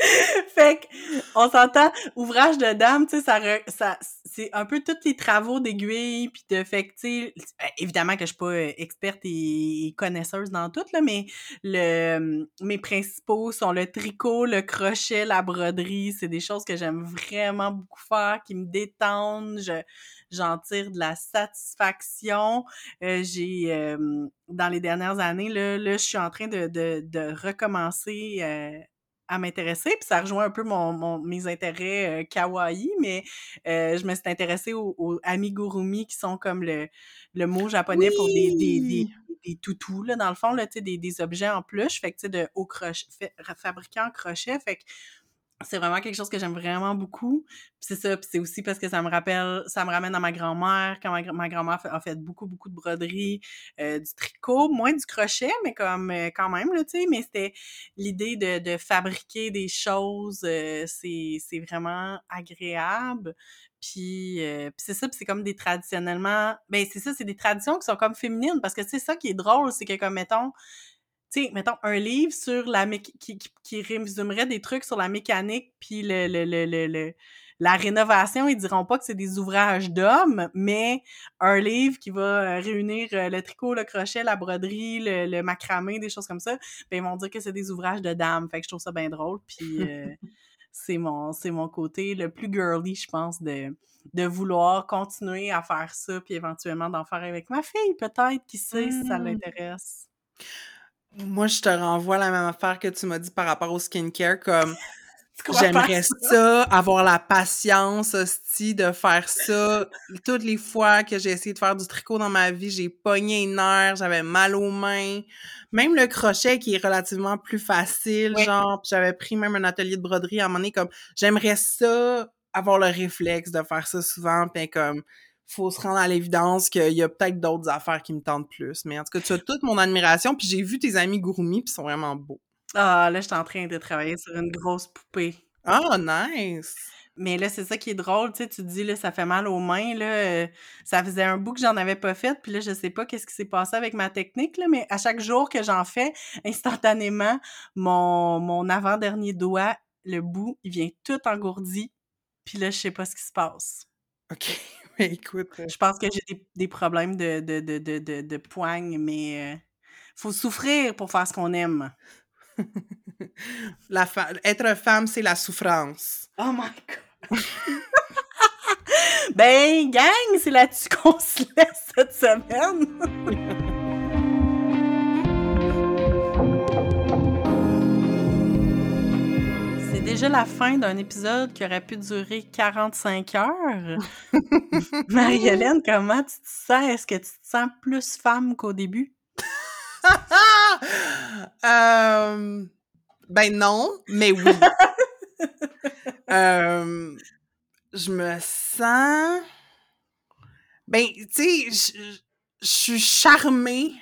[SPEAKER 2] fait que, on s'entend, ouvrage de dame, tu sais, ça, re- ça c'est un peu tous les travaux d'aiguille, puis de fait que, tu euh, évidemment que je suis pas euh, experte et, connaisseuse dans tout, là, mais le, mes principaux sont le tricot, le crochet, la broderie, c'est des choses que j'aime vraiment beaucoup faire, qui me détendent, je, j'en tire de la satisfaction. Euh, j'ai, euh, dans les dernières années, là, là je suis en train de, de, de recommencer euh, à m'intéresser, puis ça rejoint un peu mon, mon mes intérêts euh, kawaii, mais euh, je me suis intéressée aux, aux amigurumi qui sont comme le, le mot japonais pour des, des, des, toutous, là, dans le fond, là, des, des objets en plush, fait que, tu sais, de haut crochet, fait, fabriqués en crochet, fait que c'est vraiment quelque chose que j'aime vraiment beaucoup. C'est ça, c'est aussi parce que ça me rappelle, ça me ramène à ma grand-mère, quand ma, gra- ma grand-mère a fait beaucoup, beaucoup de broderie, euh, du tricot, moins du crochet, mais comme euh, quand même, là, tu sais, mais c'était l'idée de, de fabriquer des choses, euh, c'est c'est vraiment agréable. Puis, euh, puis c'est ça, puis c'est comme des traditionnellement... Ben, c'est ça, c'est des traditions qui sont comme féminines, parce que c'est ça qui est drôle, c'est que comme, mettons, tu sais, mettons, un livre sur la qui, qui, qui résumerait des trucs sur la mécanique puis le, le, le, le, le- la rénovation, ils diront pas que c'est des ouvrages d'hommes, mais un livre qui va euh, réunir euh, le tricot, le crochet, la broderie, le, le macramé, des choses comme ça, ben ils vont dire que c'est des ouvrages de dames. Fait que je trouve ça bien drôle, puis euh, c'est mon c'est mon côté le plus girly, je pense, de de vouloir continuer à faire ça, puis éventuellement d'en faire avec ma fille, peut-être, qui sait si ça
[SPEAKER 1] Mm.
[SPEAKER 2] l'intéresse.
[SPEAKER 1] Moi, je te renvoie la même affaire que tu m'as dit par rapport au skincare, comme j'aimerais ça, avoir la patience, hostie, de faire ça. Toutes les fois que j'ai essayé de faire du tricot dans ma vie, j'ai pogné une nerf, j'avais mal aux mains. Même le crochet qui est relativement plus facile,
[SPEAKER 2] Oui.
[SPEAKER 1] genre, j'avais pris même un atelier de broderie à un moment donné, comme, j'aimerais ça, avoir le réflexe de faire ça souvent, puis comme, faut se rendre à l'évidence qu'il y a peut-être d'autres affaires qui me tentent plus. Mais en tout cas, tu as toute mon admiration, puis j'ai vu tes amis Gurumi, puis ils sont vraiment beaux.
[SPEAKER 2] Ah, là, je suis en train de travailler sur une grosse poupée.
[SPEAKER 1] Ah, nice!
[SPEAKER 2] mais là, c'est ça qui est drôle, tu sais, tu te dis, là, ça fait mal aux mains, là, euh, ça faisait un bout que j'en avais pas fait, puis là, je sais pas qu'est-ce qui s'est passé avec ma technique, là, mais à chaque jour que j'en fais, instantanément, mon, mon avant-dernier doigt, le bout, il vient tout engourdi, puis là, je sais pas ce qui se passe.
[SPEAKER 1] OK, écoute...
[SPEAKER 2] Je pense que j'ai des, des, problèmes de, de, de, de, de poigne, mais... Euh, faut souffrir pour faire ce qu'on aime.
[SPEAKER 1] la Être femme, c'est la souffrance.
[SPEAKER 2] Oh my God! ben, gang, c'est là-dessus qu'on se laisse cette semaine. déjà la fin d'un épisode qui aurait pu durer 45 heures. Marie-Hélène, comment tu te sens? Est-ce que tu te sens plus femme qu'au début?
[SPEAKER 1] euh, ben non, mais oui. euh, je me sens. Ben, tu sais, je suis charmée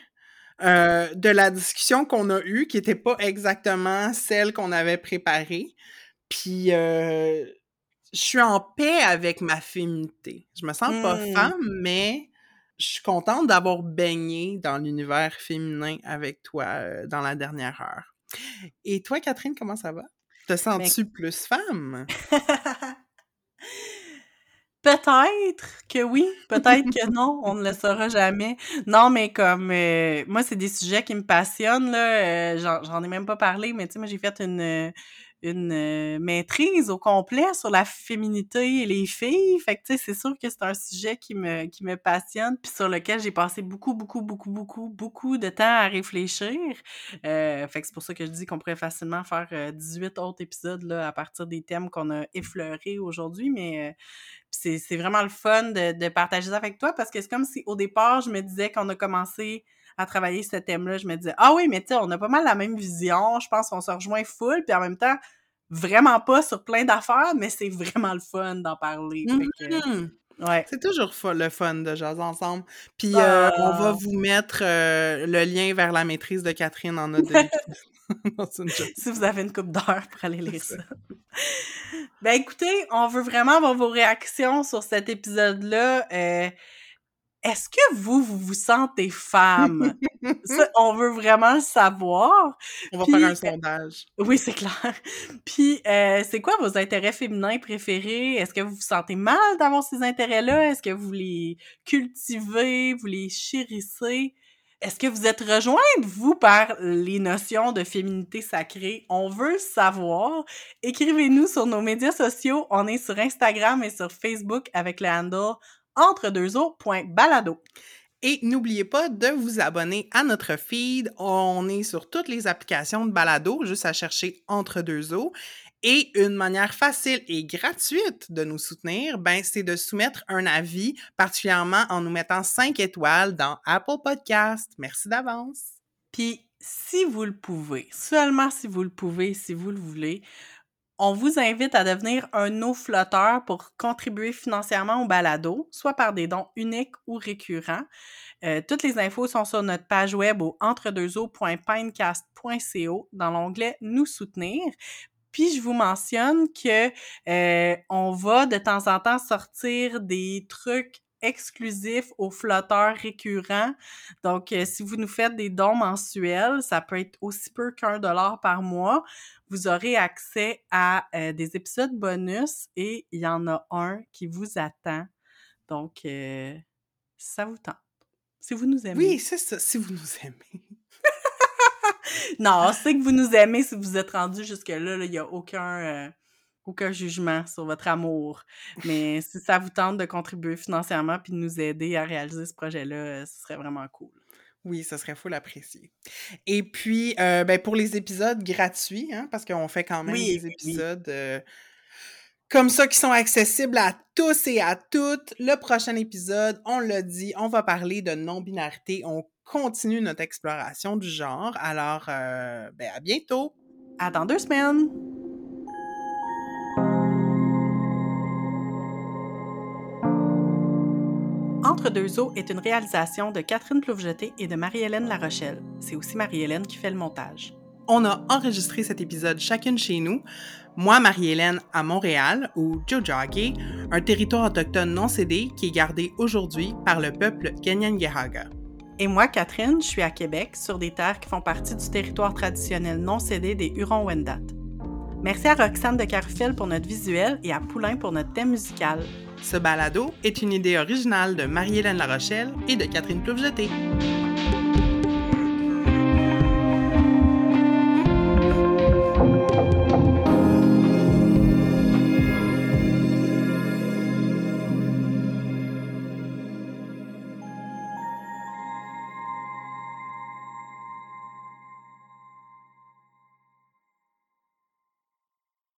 [SPEAKER 1] euh, de la discussion qu'on a eue, qui n'était pas exactement celle qu'on avait préparée. Puis, euh, je suis en paix avec ma féminité. Je me sens pas
[SPEAKER 2] Hmm.
[SPEAKER 1] femme, mais je suis contente d'avoir baigné dans l'univers féminin avec toi euh, dans la dernière heure. Et toi, Catherine, comment ça va? Te sens-tu plus femme?
[SPEAKER 2] Peut-être que oui, peut-être que non, on ne le saura jamais. Non, mais comme euh, moi, c'est des sujets qui me passionnent, là. euh, j'en, ai même pas parlé, mais tu sais, moi, j'ai fait une, une euh, maîtrise au complet sur la féminité et les filles. Fait que tu sais, c'est sûr que c'est un sujet qui me, qui me passionne, puis sur lequel j'ai passé beaucoup, beaucoup, beaucoup, beaucoup, beaucoup de temps à réfléchir. Euh, fait que c'est pour ça que je dis qu'on pourrait facilement faire euh, 18 autres épisodes là, à partir des thèmes qu'on a effleurés aujourd'hui, mais euh, c'est, c'est vraiment le fun de, de partager ça avec toi parce que c'est comme si au départ, je me disais qu'on a commencé à travailler ce thème-là, je me disais Ah oui, mais tu sais, on a pas mal la même vision, je pense qu'on se rejoint full, puis en même temps, vraiment pas sur plein d'affaires, mais c'est vraiment le fun d'en parler.
[SPEAKER 1] Mhm.
[SPEAKER 2] ouais.
[SPEAKER 1] C'est toujours le fun de jaser ensemble. Puis euh, on va
[SPEAKER 2] Ah.
[SPEAKER 1] vous mettre euh, le lien vers la maîtrise de Catherine en note de
[SPEAKER 2] si vous avez une coupe d'heure pour aller lire ça. ben écoutez, on veut vraiment avoir vos réactions sur cet épisode-là. Euh, est-ce que vous, vous vous sentez femme? ça, on veut vraiment le savoir.
[SPEAKER 1] On va
[SPEAKER 2] Puis,
[SPEAKER 1] faire un
[SPEAKER 2] euh,
[SPEAKER 1] sondage.
[SPEAKER 2] Oui, c'est clair. Puis, euh, c'est quoi vos intérêts féminins préférés? Est-ce que vous vous sentez mal d'avoir ces intérêts-là? Est-ce que vous les cultivez? Vous les chérissez? Est-ce que vous êtes rejointe, vous, par les notions de féminité sacrée? On veut le savoir. Écrivez-nous sur nos médias sociaux. On est sur Instagram et sur Facebook avec le handle entre-deux-eaux.balado.
[SPEAKER 1] Et n'oubliez pas de vous abonner à notre feed. On est sur toutes les applications de balado, juste à chercher Entre deux eaux. Et une manière facile et gratuite de nous soutenir, ben, c'est de soumettre un avis, particulièrement en nous mettant 5 étoiles dans Apple Podcast. Merci d'avance.
[SPEAKER 2] Puis, si vous le pouvez, seulement si vous le pouvez, si vous le voulez, on vous invite à devenir un eau flotteur pour contribuer financièrement au balado, soit par des dons uniques ou récurrents. Euh, toutes les infos sont sur notre page web au entredeuxeaux.pinecast.co dans l'onglet Nous soutenir. Puis je vous mentionne que euh, on va de temps en temps sortir des trucs exclusifs aux flotteurs récurrents. Donc, euh, si vous nous faites des dons mensuels, ça peut être aussi peu qu'un dollar par mois, vous aurez accès à euh, des épisodes bonus et il y en a un qui vous attend. Donc, euh, ça vous tente. Si vous nous aimez.
[SPEAKER 1] Oui, c'est ça, si vous nous aimez.
[SPEAKER 2] Non, c'est que vous nous aimez si vous êtes rendu jusque-là. là, Il n'y a aucun, euh, aucun jugement sur votre amour. Mais si ça vous tente de contribuer financièrement puis de nous aider à réaliser ce projet-là, euh, ce serait vraiment cool.
[SPEAKER 1] Oui, ça serait fou l'apprécier. Et puis, euh, ben, pour les épisodes gratuits, hein, parce qu'on fait quand même
[SPEAKER 2] Oui,
[SPEAKER 1] des
[SPEAKER 2] oui.
[SPEAKER 1] épisodes euh, comme ça qui sont accessibles à tous et à toutes. Le prochain épisode, on l'a dit, on va parler de non-binarité. On continue notre exploration du genre. Alors, euh, ben, à bientôt!
[SPEAKER 2] À dans deux semaines! Entre deux eaux est une réalisation de Catherine Plouvejeté et de Marie-Hélène Larochelle. C'est aussi Marie-Hélène qui fait le montage.
[SPEAKER 1] On a enregistré cet épisode chacune chez nous. Moi, Marie-Hélène, à Montréal, ou Jojage, un territoire autochtone non cédé qui est gardé aujourd'hui par le peuple Kenyan-Gehaga.
[SPEAKER 2] Et moi, Catherine, je suis à Québec, sur des terres qui font partie du territoire traditionnel non cédé des Hurons-Wendat. Merci à Roxane de Carufel pour notre visuel et à Poulain pour notre thème musical.
[SPEAKER 1] Ce balado est une idée originale de Marie-Hélène Larochelle et de Catherine Ploufjeté.